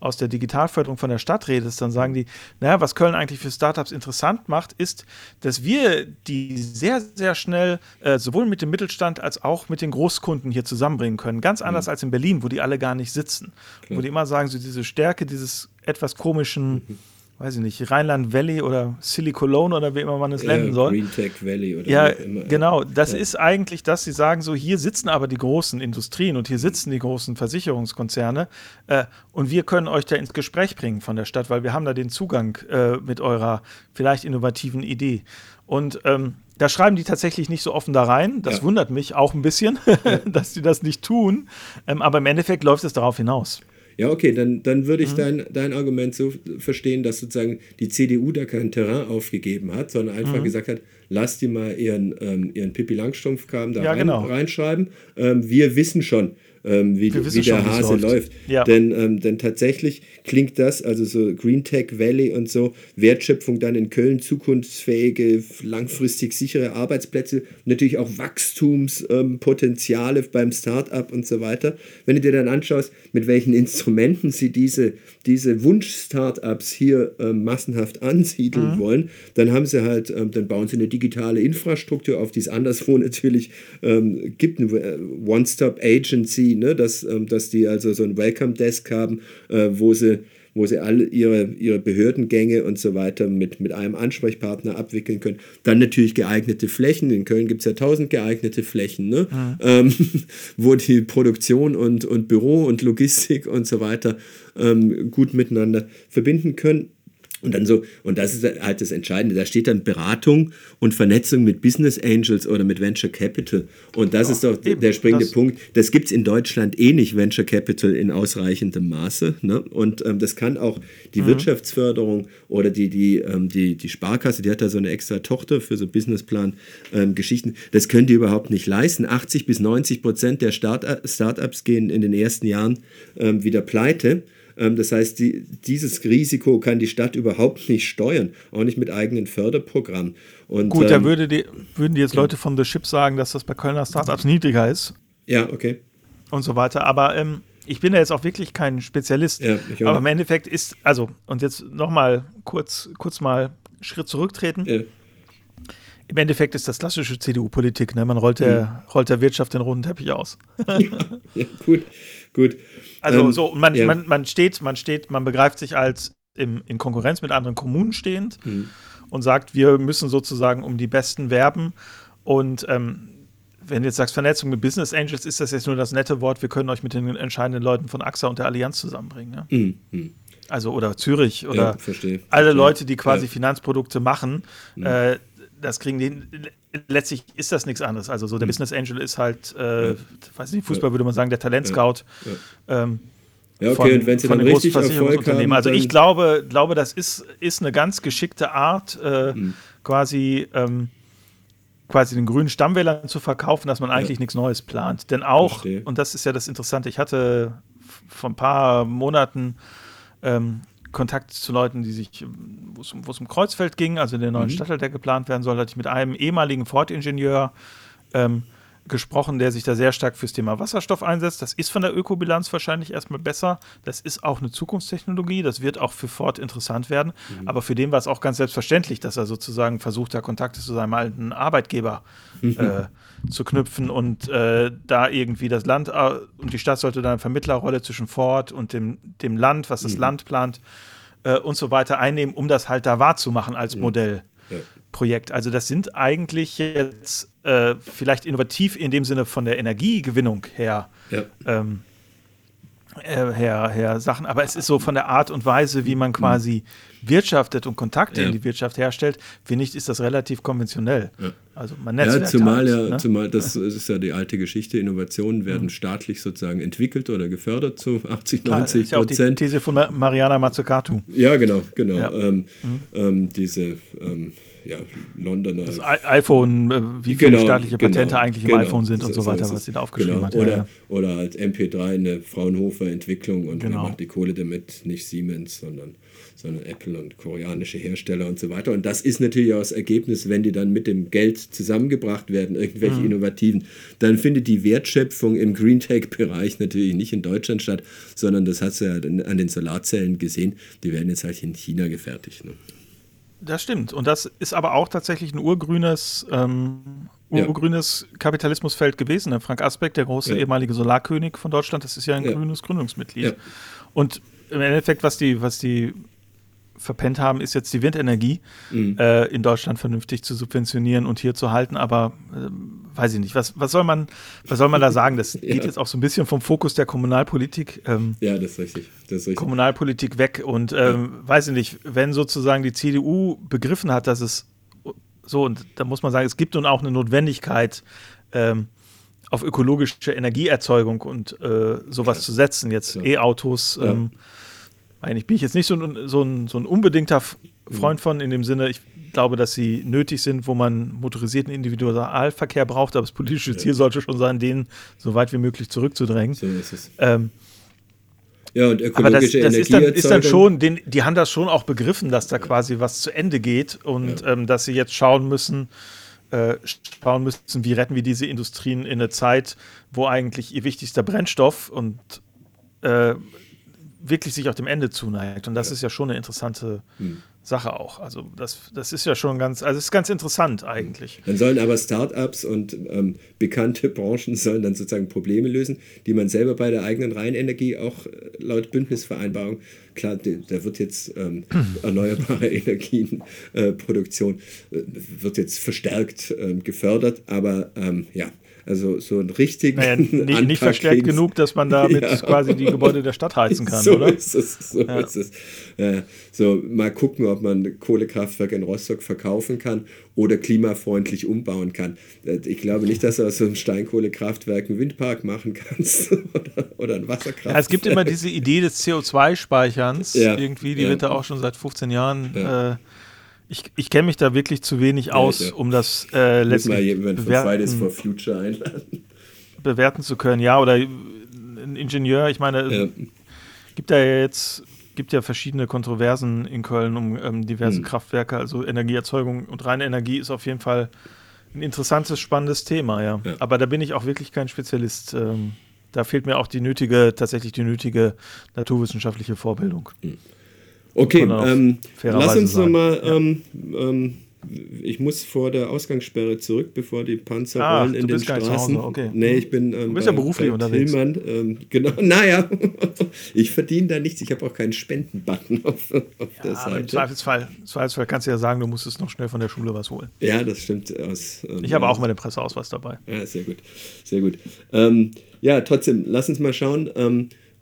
aus der Digitalförderung von der Stadt redest, dann sagen die, naja, was Köln eigentlich für Startups interessant macht, ist, dass wir die sehr, sehr schnell äh, sowohl mit dem Mittelstand als auch mit den Großkunden hier zusammenbringen können. Ganz anders mhm. als in Berlin, wo die alle gar nicht sitzen. Klar. Wo die immer sagen, so diese Stärke dieses etwas komischen mhm weiß ich nicht, Rheinland Valley oder Silicon oder wie immer man es nennen soll. Green Tech Valley oder Ja, genau. Das ja. ist eigentlich, dass sie sagen, so hier sitzen aber die großen Industrien und hier sitzen die großen Versicherungskonzerne äh, und wir können euch da ins Gespräch bringen von der Stadt, weil wir haben da den Zugang äh, mit eurer vielleicht innovativen Idee. Und ähm, da schreiben die tatsächlich nicht so offen da rein. Das ja. wundert mich auch ein bisschen, dass sie das nicht tun. Ähm, aber im Endeffekt läuft es darauf hinaus. Ja, okay, dann, dann würde ich mhm. dein, dein Argument so verstehen, dass sozusagen die CDU da kein Terrain aufgegeben hat, sondern einfach mhm. gesagt hat, lass die mal ihren, ähm, ihren Pippi Langstrumpf-Kram da ja, rein, genau. reinschreiben. Ähm, wir wissen schon, ähm, wie, wie der Hase läuft. läuft. Ja. Denn, ähm, denn tatsächlich klingt das, also so Green Tech Valley und so, Wertschöpfung dann in Köln, zukunftsfähige, langfristig sichere Arbeitsplätze, natürlich auch Wachstumspotenziale ähm, beim Start-up und so weiter. Wenn du dir dann anschaust, mit welchen Instrumenten sie diese, diese Wunsch-Startups hier ähm, massenhaft ansiedeln mhm. wollen, dann haben sie halt, ähm, dann bauen sie eine digitale Infrastruktur auf, die es anderswo natürlich ähm, gibt, eine äh, One-Stop-Agency, ne, dass, ähm, dass die also so ein Welcome-Desk haben, äh, wo sie wo sie alle ihre, ihre Behördengänge und so weiter mit, mit einem Ansprechpartner abwickeln können. Dann natürlich geeignete Flächen. In Köln gibt es ja tausend geeignete Flächen, ne? Mhm. Ähm, wo die Produktion und, und Büro und Logistik und so weiter ähm, gut miteinander verbinden können. Und dann so, und das ist halt das Entscheidende, da steht dann Beratung und Vernetzung mit Business Angels oder mit Venture Capital. Und das ja, ist doch eben, der springende das Punkt. Das gibt es in Deutschland eh nicht, Venture Capital in ausreichendem Maße. Ne? Und ähm, das kann auch die mhm. Wirtschaftsförderung oder die, die, ähm, die, die Sparkasse, die hat da so eine extra Tochter für so Businessplan-Geschichten, ähm, das können die überhaupt nicht leisten. 80 bis 90 Prozent der Start Startups gehen in den ersten Jahren ähm, wieder pleite. Ähm, das heißt, die, dieses Risiko kann die Stadt überhaupt nicht steuern, auch nicht mit eigenen Förderprogrammen. Und, Gut, ähm, da würde die, würden die jetzt Leute von The Ship sagen, dass das bei Kölner Startups niedriger ist. Ja, okay. Und so weiter. Aber ähm, ich bin da jetzt auch wirklich kein Spezialist. Ja, aber im Endeffekt ist, also, und jetzt nochmal kurz, kurz mal Schritt zurücktreten. Ja. Im Endeffekt ist das klassische CDU-Politik, ne? Man rollt der, mhm. rollt der Wirtschaft den roten Teppich aus. ja, gut, gut. Also ähm, so, man, ja. man, man steht, man steht, man begreift sich als im, in Konkurrenz mit anderen Kommunen stehend mhm. und sagt, wir müssen sozusagen um die Besten werben. Und ähm, wenn du jetzt sagst Vernetzung mit Business Angels, ist das jetzt nur das nette Wort, wir können euch mit den entscheidenden Leuten von AXA und der Allianz zusammenbringen. Ne? Mhm. mhm. Also oder Zürich oder ja, verstehe, alle verstehe. Leute, die quasi ja. Finanzprodukte machen, mhm. äh, das kriegen die. Letztlich ist das nichts anderes. Also so der mhm. Business Angel ist halt, äh, ja. weiß nicht, Fußball würde man sagen, der Talentscout. Ja, ähm, ja okay, von, und wenn sie dann richtig Erfolg haben, Also ich glaube, glaube, das ist, ist eine ganz geschickte Art, äh, mhm. quasi, ähm, quasi den grünen Stammwählern zu verkaufen, dass man eigentlich ja. nichts Neues plant. Denn auch, Verstehe. und das ist ja das Interessante, ich hatte vor ein paar Monaten ähm, Kontakt zu Leuten, die sich, wo es, wo es um Kreuzfeld ging, also den neuen mhm. Stadtteil, der geplant werden soll, hatte ich mit einem ehemaligen Ford-Ingenieur ähm, gesprochen, der sich da sehr stark fürs Thema Wasserstoff einsetzt. Das ist von der Ökobilanz wahrscheinlich erstmal besser. Das ist auch eine Zukunftstechnologie. Das wird auch für Ford interessant werden. Mhm. Aber für den war es auch ganz selbstverständlich, dass er sozusagen versucht, da Kontakte zu seinem alten Arbeitgeber mhm. äh, zu knüpfen und äh, da irgendwie das Land äh, und die Stadt sollte dann eine Vermittlerrolle zwischen Ford und dem, dem Land, was das mhm. Land plant äh, und so weiter einnehmen, um das halt da wahrzumachen als. Modell. Ja. Projekt. Also das sind eigentlich jetzt äh, vielleicht innovativ in dem Sinne von der Energiegewinnung her, ja. ähm, äh, her, her Sachen, aber es ist so von der Art und Weise, wie man quasi wirtschaftet und Kontakte ja. in die Wirtschaft herstellt, finde ich, ist das relativ konventionell. Ja. Also man Ja, zumal halt, ja, ne? zumal das ist ja die alte Geschichte, Innovationen werden mhm. staatlich sozusagen entwickelt oder gefördert zu 80, 90 Klar, das ist ja auch die These von Mariana Mazzucato. Ja, genau, genau. Ähm, mhm. ähm, diese ähm, ja, Londoner. Das iPhone, äh, wie viele genau, staatliche genau, Patente genau, eigentlich im genau, iPhone sind und so, so weiter, was sie da aufgeschrieben genau. hat. Oder, ja. oder halt MP3 eine Fraunhofer-Entwicklung und genau. macht die Kohle damit nicht Siemens, sondern, sondern Apple und koreanische Hersteller und so weiter. Und das ist natürlich auch das Ergebnis, wenn die dann mit dem Geld zusammengebracht werden, irgendwelche mhm. Innovativen, dann findet die Wertschöpfung im Green Tech-Bereich natürlich nicht in Deutschland statt, sondern das hast du ja an den Solarzellen gesehen, die werden jetzt halt in China gefertigt. Ne? Das stimmt. Und das ist aber auch tatsächlich ein urgrünes, ähm, urgrünes ja. Kapitalismusfeld gewesen. Frank Asbeck, der große ja. ehemalige Solarkönig von Deutschland, das ist ja ein ja. grünes Gründungsmitglied. Und im Endeffekt, was die, was die verpennt haben, ist jetzt die Windenergie mhm. äh, in Deutschland vernünftig zu subventionieren und hier zu halten. Aber äh, weiß ich nicht, was, was, soll man, was soll man da sagen? Das geht jetzt auch so ein bisschen vom Fokus der Kommunalpolitik. Ähm, ja, das ist, richtig. das ist richtig. Kommunalpolitik weg. Und ähm, ja. weiß ich nicht, wenn sozusagen die CDU begriffen hat, dass es so, und da muss man sagen, es gibt nun auch eine Notwendigkeit, ähm, auf ökologische Energieerzeugung und äh, sowas Klar. zu setzen. Jetzt E-Autos. Ja. Eigentlich bin ich jetzt nicht so ein, so ein, so ein unbedingter Freund von, in dem Sinne, ich glaube, dass sie nötig sind, wo man motorisierten Individualverkehr braucht, aber das politische Ziel sollte schon sein, den so weit wie möglich zurückzudrängen. So ist es. Ähm, ja, und ökologische aber das, das ist, dann, ist dann schon, den, die haben das schon auch begriffen, dass da quasi was zu Ende geht und ja. ähm, dass sie jetzt schauen müssen, äh, schauen müssen, wie retten wir diese Industrien in eine Zeit, wo eigentlich ihr wichtigster Brennstoff und äh, wirklich sich auch dem Ende zuneigt. Und das ja. ist ja schon eine interessante hm. Sache auch. Also das, das ist ja schon ganz, also es ist ganz interessant eigentlich. Dann sollen aber Startups und ähm, bekannte Branchen sollen dann sozusagen Probleme lösen, die man selber bei der eigenen Rheinenergie auch äh, laut Bündnisvereinbarung, klar, da wird jetzt ähm, erneuerbare Energienproduktion äh, äh, wird jetzt verstärkt äh, gefördert, aber ähm, ja, also so einen richtigen. Naja, nicht, nicht verstärkt genug, dass man damit ja. quasi die Gebäude der Stadt heizen kann, so oder? Ist es, so ja. ist es. Ja, so mal gucken, ob man Kohlekraftwerk in Rostock verkaufen kann oder klimafreundlich umbauen kann. Äh, ich glaube nicht, dass du aus so einem Steinkohlekraftwerk einen Windpark machen kannst oder, oder ein Wasserkraftwerk. Ja, es gibt immer diese Idee des CO2-Speicherns. Irgendwie, die wird da auch schon seit 15 Jahren. Äh, ich, ich kenne mich da wirklich zu wenig aus, ja, um das äh, letztlich mal jemand von Fridays for Future einladen. bewerten zu können. Ja, oder ein Ingenieur, ich meine, ja. gibt ja jetzt gibt ja verschiedene Kontroversen in Köln um ähm, diverse hm. Kraftwerke, also Energieerzeugung und reine Energie ist auf jeden Fall ein interessantes, spannendes Thema, ja. ja. Aber da bin ich auch wirklich kein Spezialist. Ähm, da fehlt mir auch die nötige, tatsächlich die nötige naturwissenschaftliche Vorbildung. Hm. Okay, ähm, lass uns nochmal, ähm, ähm, ich muss vor der Ausgangssperre zurück, bevor die Panzer ah, rollen in den Straßen. Okay. Nee, ich bin ähm, du bist ja beruflich unterwegs. Tillmann, ähm, genau, naja, ich verdiene da nichts. Ich habe auch keinen Spendenbutton auf, auf ja, der Seite. Im Zweifelsfall, Im Zweifelsfall kannst du ja sagen, du musstest noch schnell von der Schule was holen. Ja, das stimmt. Aus, ähm, ich habe auch meine Presseausweis dabei. Ja, sehr gut. Sehr gut. Ähm, ja, trotzdem, lass uns mal schauen.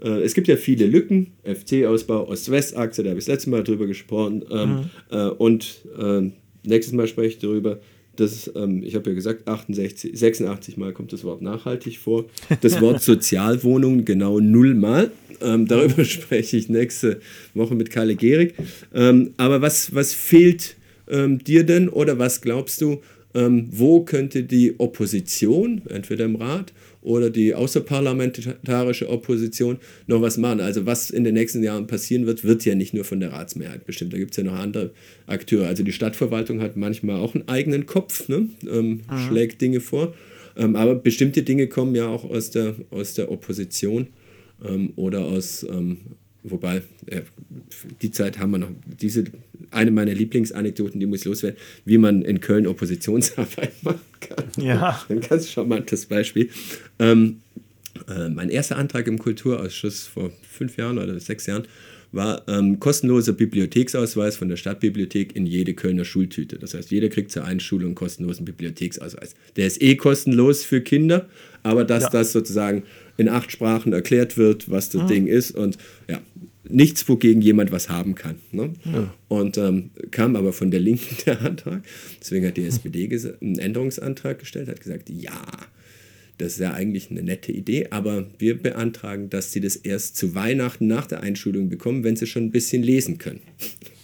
Äh, es gibt ja viele Lücken, FC-Ausbau, Ost-West-Achse, da habe ich das letzte Mal drüber gesprochen. Ähm, mhm. äh, und äh, nächstes Mal spreche ich darüber, dass, ähm, ich habe ja gesagt, 68, 86 Mal kommt das Wort nachhaltig vor. Das Wort Sozialwohnung genau null Mal. Ähm, darüber spreche ich nächste Woche mit Kalle Gehrig. Ähm, aber was, was fehlt ähm, dir denn oder was glaubst du, ähm, wo könnte die Opposition, entweder im Rat oder die außerparlamentarische Opposition noch was machen. Also was in den nächsten Jahren passieren wird, wird ja nicht nur von der Ratsmehrheit bestimmt. Da gibt es ja noch andere Akteure. Also die Stadtverwaltung hat manchmal auch einen eigenen Kopf, ne? ähm, mhm. schlägt Dinge vor. Ähm, aber bestimmte Dinge kommen ja auch aus der, aus der Opposition ähm, oder aus, ähm, wobei, äh, die Zeit haben wir noch, diese, eine meiner Lieblingsanekdoten, die muss loswerden, wie man in Köln Oppositionsarbeit machen kann. Ja. Ein ganz charmantes Beispiel. Ähm, äh, mein erster Antrag im Kulturausschuss vor fünf Jahren oder sechs Jahren war ähm, kostenloser Bibliotheksausweis von der Stadtbibliothek in jede Kölner Schultüte. Das heißt, jeder kriegt zur Einschulung einen kostenlosen Bibliotheksausweis. Der ist eh kostenlos für Kinder, aber dass ja. das sozusagen in acht Sprachen erklärt wird, was das mhm. Ding ist und ja, nichts, wogegen jemand was haben kann. Ne? Ja. Und ähm, kam aber von der Linken der Antrag. Deswegen hat die SPD einen Änderungsantrag gestellt, hat gesagt, ja, das ist ja eigentlich eine nette Idee, aber wir beantragen, dass sie das erst zu Weihnachten nach der Einschulung bekommen, wenn sie schon ein bisschen lesen können.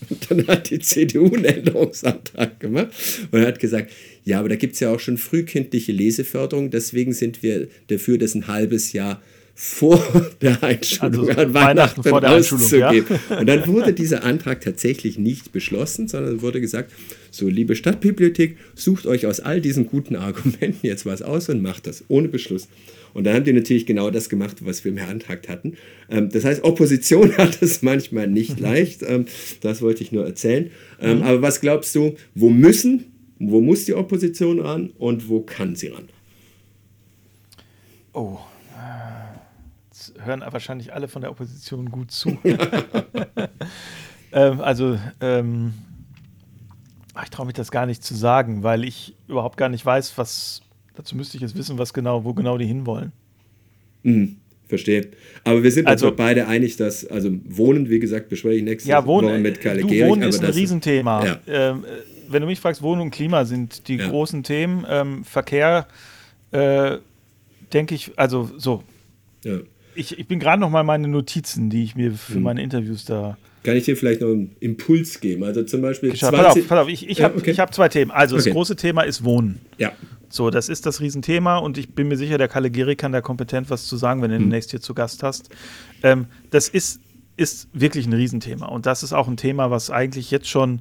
Und dann hat die CDU einen Änderungsantrag gemacht und hat gesagt, ja, aber da gibt es ja auch schon frühkindliche Leseförderung, deswegen sind wir dafür, das ein halbes Jahr vor der Einschulung also an Weihnachten, vor der Einschulung, ja? Und dann wurde dieser Antrag tatsächlich nicht beschlossen, sondern wurde gesagt, so liebe Stadtbibliothek, sucht euch aus all diesen guten Argumenten jetzt was aus und macht das ohne Beschluss. Und dann haben die natürlich genau das gemacht, was wir beantragt hatten. Ähm, das heißt, Opposition hat es manchmal nicht leicht. Ähm, das wollte ich nur erzählen. Ähm, mhm. Aber was glaubst du, wo müssen, wo muss die Opposition ran und wo kann sie ran? Oh, hören wahrscheinlich alle von der Opposition gut zu. ähm, also, ähm, ich traue mich das gar nicht zu sagen, weil ich überhaupt gar nicht weiß, was, dazu müsste ich jetzt wissen, was genau, wo genau die hinwollen. Mhm. Verstehe. Aber wir sind also, uns beide einig, dass, also Wohnen, wie gesagt, bespreche ich nächstes ja, Wohnen, Woche mit Kalle du, Wohnen ist ein Riesenthema. Ja. Ähm, wenn du mich fragst, Wohnen und Klima sind die ja. großen Themen. Ähm, Verkehr, äh, denke ich, also so. Ja. ich, ich bin gerade noch mal meine Notizen, die ich mir für hm. meine Interviews da kann ich dir vielleicht noch einen Impuls geben? Also zum Beispiel. Pass auf, pass auf, ich, ich habe okay. hab zwei Themen. Also okay. das große Thema ist Wohnen. Ja. So, das ist das Riesenthema und ich bin mir sicher, der Kalle Gehrig kann da kompetent was zu sagen, wenn du hm. demnächst hier zu Gast hast. Ähm, das ist, ist wirklich ein Riesenthema und das ist auch ein Thema, was eigentlich jetzt schon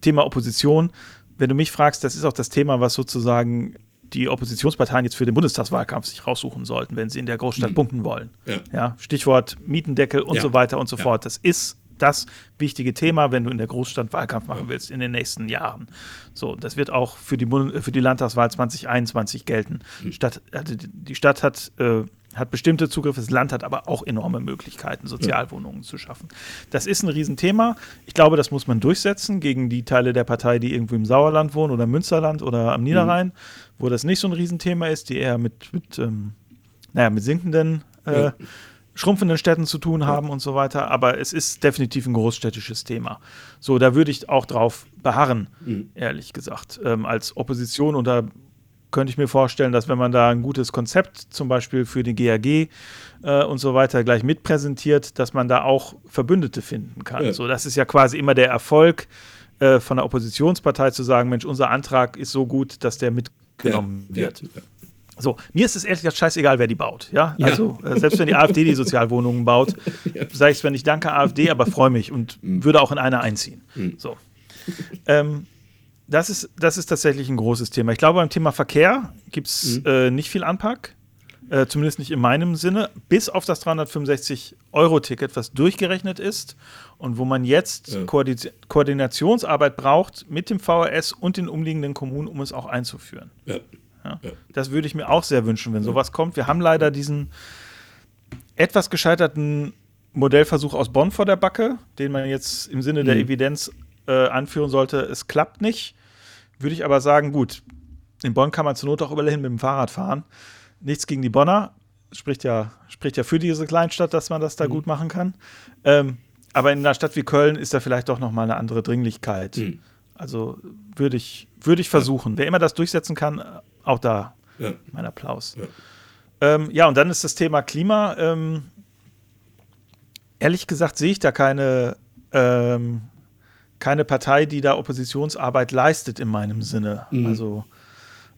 Thema Opposition, wenn du mich fragst, das ist auch das Thema, was sozusagen die Oppositionsparteien jetzt für den Bundestagswahlkampf sich raussuchen sollten, wenn sie in der Großstadt mhm. punkten wollen. Ja. ja. Stichwort Mietendeckel und ja. so weiter und so ja. fort. Das ist das wichtige Thema, wenn du in der Großstadt Wahlkampf machen willst in den nächsten Jahren. So, das wird auch für die, für die Landtagswahl 2021 gelten. Mhm. Stadt, also die Stadt hat, äh, hat bestimmte Zugriffe, das Land hat aber auch enorme Möglichkeiten, Sozialwohnungen ja. zu schaffen. Das ist ein Riesenthema. Ich glaube, das muss man durchsetzen gegen die Teile der Partei, die irgendwo im Sauerland wohnen oder im Münsterland oder am Niederrhein, mhm. wo das nicht so ein Riesenthema ist, die eher mit, mit ähm, naja, mit sinkenden äh, ja schrumpfenden Städten zu tun haben und so weiter, aber es ist definitiv ein großstädtisches Thema. So, da würde ich auch drauf beharren, mhm. ehrlich gesagt, ähm, als Opposition. Da könnte ich mir vorstellen, dass wenn man da ein gutes Konzept zum Beispiel für die GAG äh, und so weiter gleich mitpräsentiert, dass man da auch Verbündete finden kann. Ja. So, das ist ja quasi immer der Erfolg äh, von der Oppositionspartei zu sagen, Mensch, unser Antrag ist so gut, dass der mitgenommen ja. wird. Ja. So, mir ist es ehrlich gesagt scheißegal, wer die baut. Ja, ja. also äh, selbst wenn die AfD die Sozialwohnungen baut, ja. sage ich zwar nicht danke AfD, aber freue mich und mhm. würde auch in einer einziehen. Mhm. So. Ähm, das, ist, das ist tatsächlich ein großes Thema. Ich glaube, beim Thema Verkehr gibt es mhm. äh, nicht viel Anpack. Äh, zumindest nicht in meinem Sinne, bis auf das 365-Euro-Ticket, was durchgerechnet ist und wo man jetzt ja. Koordinationsarbeit braucht mit dem VRS und den umliegenden Kommunen, um es auch einzuführen. Ja. Ja. Das würde ich mir auch sehr wünschen, wenn sowas kommt. Wir haben leider diesen etwas gescheiterten Modellversuch aus Bonn vor der Backe, den man jetzt im Sinne mhm. der Evidenz äh, anführen sollte. Es klappt nicht. Würde ich aber sagen, gut, in Bonn kann man zur Not auch überall mit dem Fahrrad fahren. Nichts gegen die Bonner. Spricht ja, spricht ja für diese Kleinstadt, dass man das da mhm. gut machen kann. Ähm, aber in einer Stadt wie Köln ist da vielleicht doch nochmal eine andere Dringlichkeit. Mhm. Also würde ich, würde ich versuchen. Ja. Wer immer das durchsetzen kann, auch da ja. mein Applaus. Ja. Ähm, ja, und dann ist das Thema Klima. Ähm, ehrlich gesagt sehe ich da keine, ähm, keine Partei, die da Oppositionsarbeit leistet in meinem Sinne. Mhm. Also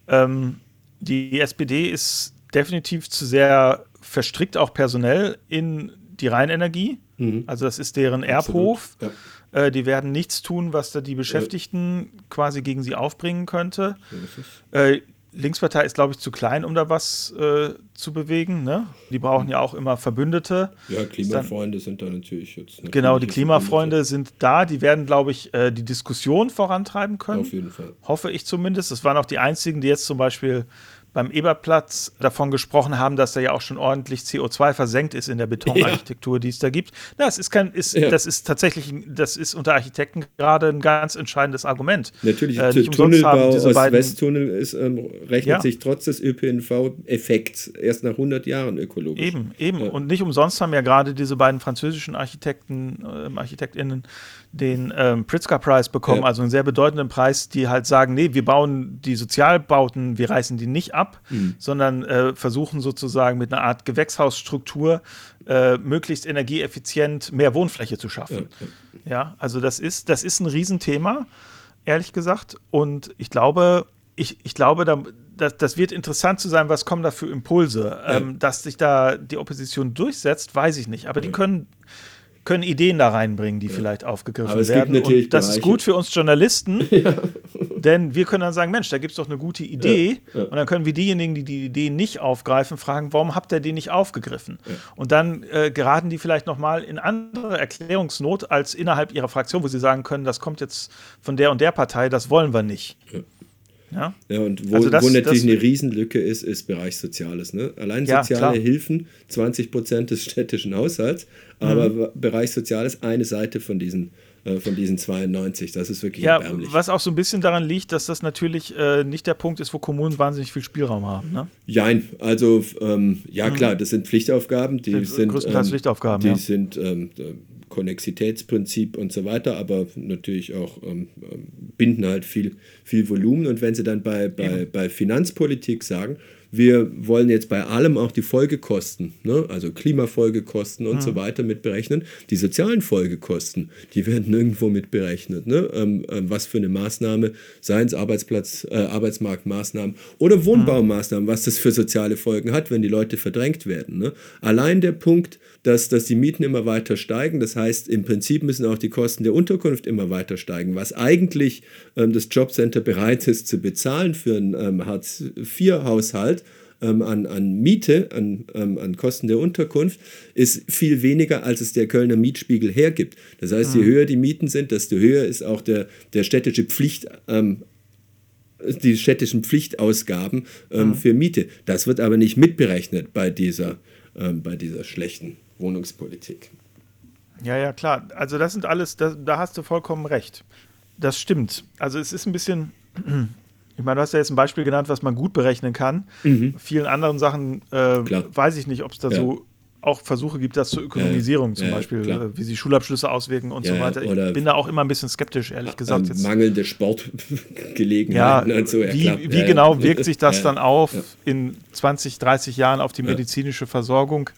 ähm, die SPD ist definitiv zu sehr verstrickt, auch personell, in die Rheinenergie. Mhm. Also das ist deren Erbhof. Ja. Äh, die werden nichts tun, was da die Beschäftigten ja. quasi gegen sie aufbringen könnte. Äh, Linkspartei ist, glaube ich, zu klein, um da was äh, zu bewegen. Ne? Die brauchen ja auch immer Verbündete. Ja, Klimafreunde dann, sind da natürlich jetzt. Genau, die Klimafreunde sind da. Die werden, glaube ich, äh, die Diskussion vorantreiben können. Auf jeden Fall. Hoffe ich zumindest. Das waren auch die einzigen, die jetzt zum Beispiel beim Eberplatz davon gesprochen haben, dass da ja auch schon ordentlich CO2 versenkt ist in der Betonarchitektur, ja. die es da gibt. Das ist kein, ist, ja. das ist tatsächlich, das ist unter Architekten gerade ein ganz entscheidendes Argument. Natürlich, äh, der Tunnelbau aus Westtunnel ist, ähm, rechnet ja. sich trotz des ÖPNV-Effekts erst nach 100 Jahren ökologisch. Eben, eben. Und nicht umsonst haben ja gerade diese beiden französischen Architekten, äh, ArchitektInnen den ähm, Pritzker Prize bekommen, also einen sehr bedeutenden Preis, die halt sagen, nee, wir bauen die Sozialbauten, wir reißen die nicht ab mhm. sondern äh, versuchen sozusagen mit einer Art Gewächshausstruktur äh, möglichst energieeffizient mehr Wohnfläche zu schaffen. Ja, ja. ja, also das ist, das ist ein Riesenthema, ehrlich gesagt. Und ich glaube, ich, ich glaube, da, das, das, wird interessant zu sein, was kommen da für Impulse. Ja. Ähm, dass sich da die Opposition durchsetzt, weiß ich nicht. Aber die können können Ideen da reinbringen, die ja. vielleicht aufgegriffen werden. Und das ist gut für uns Journalisten, ja. denn wir können dann sagen, Mensch, da gibt es doch eine gute Idee. Ja. Und dann können wir diejenigen, die die Idee nicht aufgreifen, fragen, warum habt ihr die nicht aufgegriffen? Und dann äh, geraten die vielleicht nochmal in andere Erklärungsnot als innerhalb ihrer Fraktion, wo sie sagen können, das kommt jetzt von der und der Partei, das wollen wir nicht. Ja, ja und wo, also das, wo natürlich das, eine Riesenlücke ist, ist Bereich Soziales. Ne? Allein soziale ja, Hilfen, 20 Prozent des städtischen Haushalts, aber mhm. Bereich Soziales eine Seite von diesen, äh, von diesen 92. Das ist wirklich ja, erbärmlich. Was auch so ein bisschen daran liegt, dass das natürlich äh, nicht der Punkt ist, wo Kommunen wahnsinnig viel Spielraum haben. Ne? Jein, also ähm, ja mhm. klar, das sind Pflichtaufgaben. Die sind, größtenteils ähm, Pflichtaufgaben, die ja. sind ähm, Konnexitätsprinzip und so weiter, aber natürlich auch ähm, ähm, binden halt viel, viel Volumen. Und wenn sie dann bei, bei, bei Finanzpolitik sagen, wir wollen jetzt bei allem auch die Folgekosten, ne? also Klimafolgekosten und mhm. so weiter mit berechnen. Die sozialen Folgekosten, die werden nirgendwo mit berechnet. Ne? Ähm, ähm, was für eine Maßnahme, seien es Arbeitsplatz, äh, Arbeitsmarktmaßnahmen oder Wohnbaumaßnahmen, was das für soziale Folgen hat, wenn die Leute verdrängt werden. Ne? Allein der Punkt, dass, dass die Mieten immer weiter steigen, das heißt, im Prinzip müssen auch die Kosten der Unterkunft immer weiter steigen, was eigentlich ähm, das Jobcenter bereit ist zu bezahlen für einen ähm, Hartz-IV-Haushalt ähm, an, an Miete, an, ähm, an Kosten der Unterkunft, ist viel weniger, als es der Kölner Mietspiegel hergibt. Das heißt, je mhm. höher die Mieten sind, desto höher ist auch der, der städtische Pflicht, ähm, die städtischen Pflichtausgaben ähm, mhm. für Miete. Das wird aber nicht mitberechnet bei dieser, ähm, bei dieser schlechten Wohnungspolitik. Ja, ja, klar. Also das sind alles, das, da hast du vollkommen recht. Das stimmt. Also es ist ein bisschen, ich meine, du hast ja jetzt ein Beispiel genannt, was man gut berechnen kann. Mhm. Vielen anderen Sachen äh, weiß ich nicht, ob es da ja. so auch Versuche gibt, das zur Ökonomisierung, ja, zum ja, Beispiel, klar. Äh, wie sich Schulabschlüsse auswirken und so weiter. Ich bin da auch immer ein bisschen skeptisch, ehrlich gesagt. Jetzt. Mangelnde Sportgelegenheiten und so. wie, wie genau wirkt sich das dann auf in 20, 30 Jahren auf die medizinische Versorgung?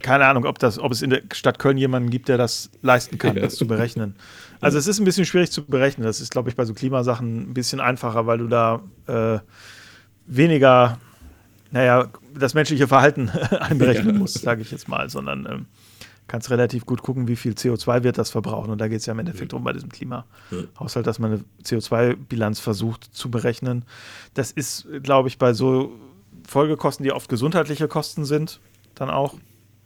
Keine Ahnung, ob, das, ob es in der Stadt Köln jemanden gibt, der das leisten kann, das zu berechnen. Also es ist ein bisschen schwierig zu berechnen. Das ist, glaube ich, bei so Klimasachen ein bisschen einfacher, weil du da äh, weniger, naja, das menschliche Verhalten einberechnen ja. musst, sage ich jetzt mal, sondern ähm, kannst relativ gut gucken, wie viel CO2 wird das verbrauchen. Und da geht es ja im Endeffekt ja. um bei diesem Klimahaushalt, dass man eine CO2-Bilanz versucht zu berechnen. Das ist, glaube ich, bei so Folgekosten, die oft gesundheitliche Kosten sind, dann auch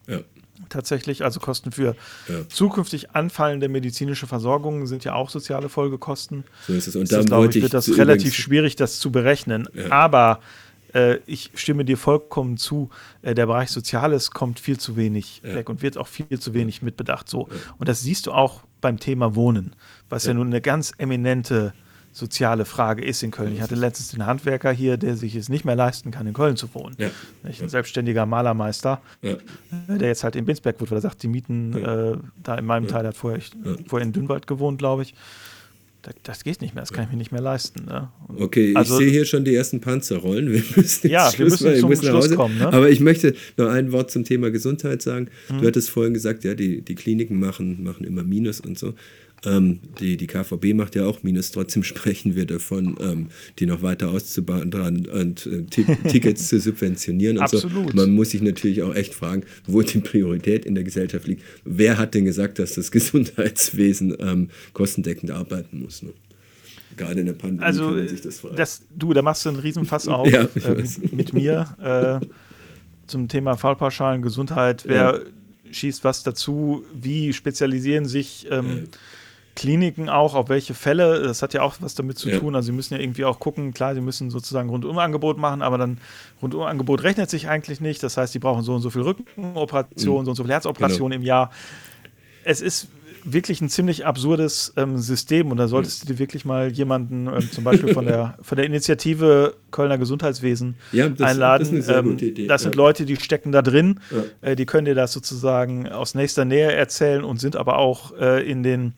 ja. Tatsächlich, also Kosten für ja. zukünftig anfallende medizinische Versorgung sind ja auch soziale Folgekosten. So ist es. Und dann glaube ich, wird das relativ schwierig, das zu berechnen. Ja. Aber äh, ich stimme dir vollkommen zu, äh, der Bereich Soziales kommt viel zu wenig weg und wird auch viel zu wenig mitbedacht. So. Und das siehst du auch beim Thema Wohnen, was ja, nun eine ganz eminente soziale Frage ist in Köln. Ich hatte letztens den Handwerker hier, der sich es nicht mehr leisten kann, in Köln zu wohnen. Ja. Ein selbstständiger Malermeister, ja. der jetzt halt in Binsberg wohnt, weil er sagt, die Mieten ja. äh, da in meinem Teil, hat vorher, ich, vorher in Dünnwald gewohnt, glaube ich. Das, das, geht nicht mehr, das kann ich mir nicht mehr leisten. Ne? Okay, also, ich sehe hier schon die ersten Panzerrollen. Wir müssen ja, wir müssen zum müssen Schluss Hause. kommen. Ne? Aber ich möchte noch ein Wort zum Thema Gesundheit sagen. Hm. Du hattest vorhin gesagt, ja, die, die Kliniken machen, machen immer Minus und so. Ähm, die, die KVB macht ja auch Minus, trotzdem sprechen wir davon, ähm, die noch weiter auszubauen und äh, Tickets zu subventionieren und Absolut. so. Man muss sich natürlich auch echt fragen, wo die Priorität in der Gesellschaft liegt. Wer hat denn gesagt, dass das Gesundheitswesen ähm, kostendeckend arbeiten muss? Ne? Gerade in der Pandemie also, kann man sich das fragen. Das, du, da machst du einen Riesenfass auf ja, äh, mit, mit, mir äh, zum Thema Fallpauschalen, Gesundheit. Wer ja. schießt was dazu? Wie spezialisieren sich ähm, Kliniken auch, auf welche Fälle, das hat ja auch was damit zu ja. tun. Also sie müssen ja irgendwie auch gucken, klar, sie müssen sozusagen Rundumangebot machen, aber dann Rundumangebot rechnet sich eigentlich nicht. Das heißt, sie brauchen so und so viel Rückenoperationen, mhm. so und so viel Herzoperationen genau. im Jahr. Es ist wirklich ein ziemlich absurdes ähm, System und da solltest du dir wirklich mal jemanden ähm, zum Beispiel von der, von der Initiative Kölner Gesundheitswesen ja, das, einladen. Das, ähm, das sind ja. Leute, die stecken da drin, äh, die können dir das sozusagen aus nächster Nähe erzählen und sind aber auch äh, in den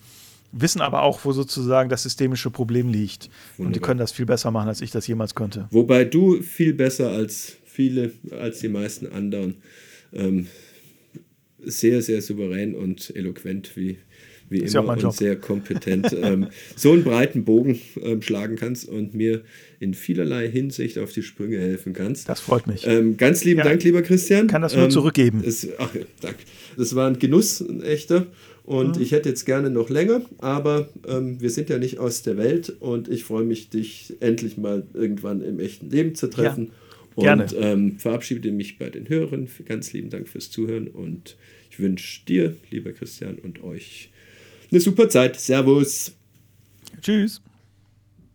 wissen aber auch, wo sozusagen das systemische Problem liegt. Wunderbar. Und die können das viel besser machen, als ich das jemals könnte. Wobei du viel besser als viele, als die meisten anderen ähm, sehr, sehr souverän und eloquent wie, wie immer und Job. sehr kompetent ähm, so einen breiten Bogen ähm, schlagen kannst und mir in vielerlei Hinsicht auf die Sprünge helfen kannst. Das freut mich. Ähm, ganz lieben ja, Dank, lieber Christian. Kann das nur ähm, zurückgeben. Es, ach, danke. Das war ein Genuss, ein echter. Und mhm. ich hätte jetzt gerne noch länger, aber ähm, wir sind ja nicht aus der Welt und ich freue mich, dich endlich mal irgendwann im echten Leben zu treffen. Ja, und ähm, verabschiede mich bei den Hörern. Ganz lieben Dank fürs Zuhören und ich wünsche dir, lieber Christian, und euch eine super Zeit. Servus. Tschüss.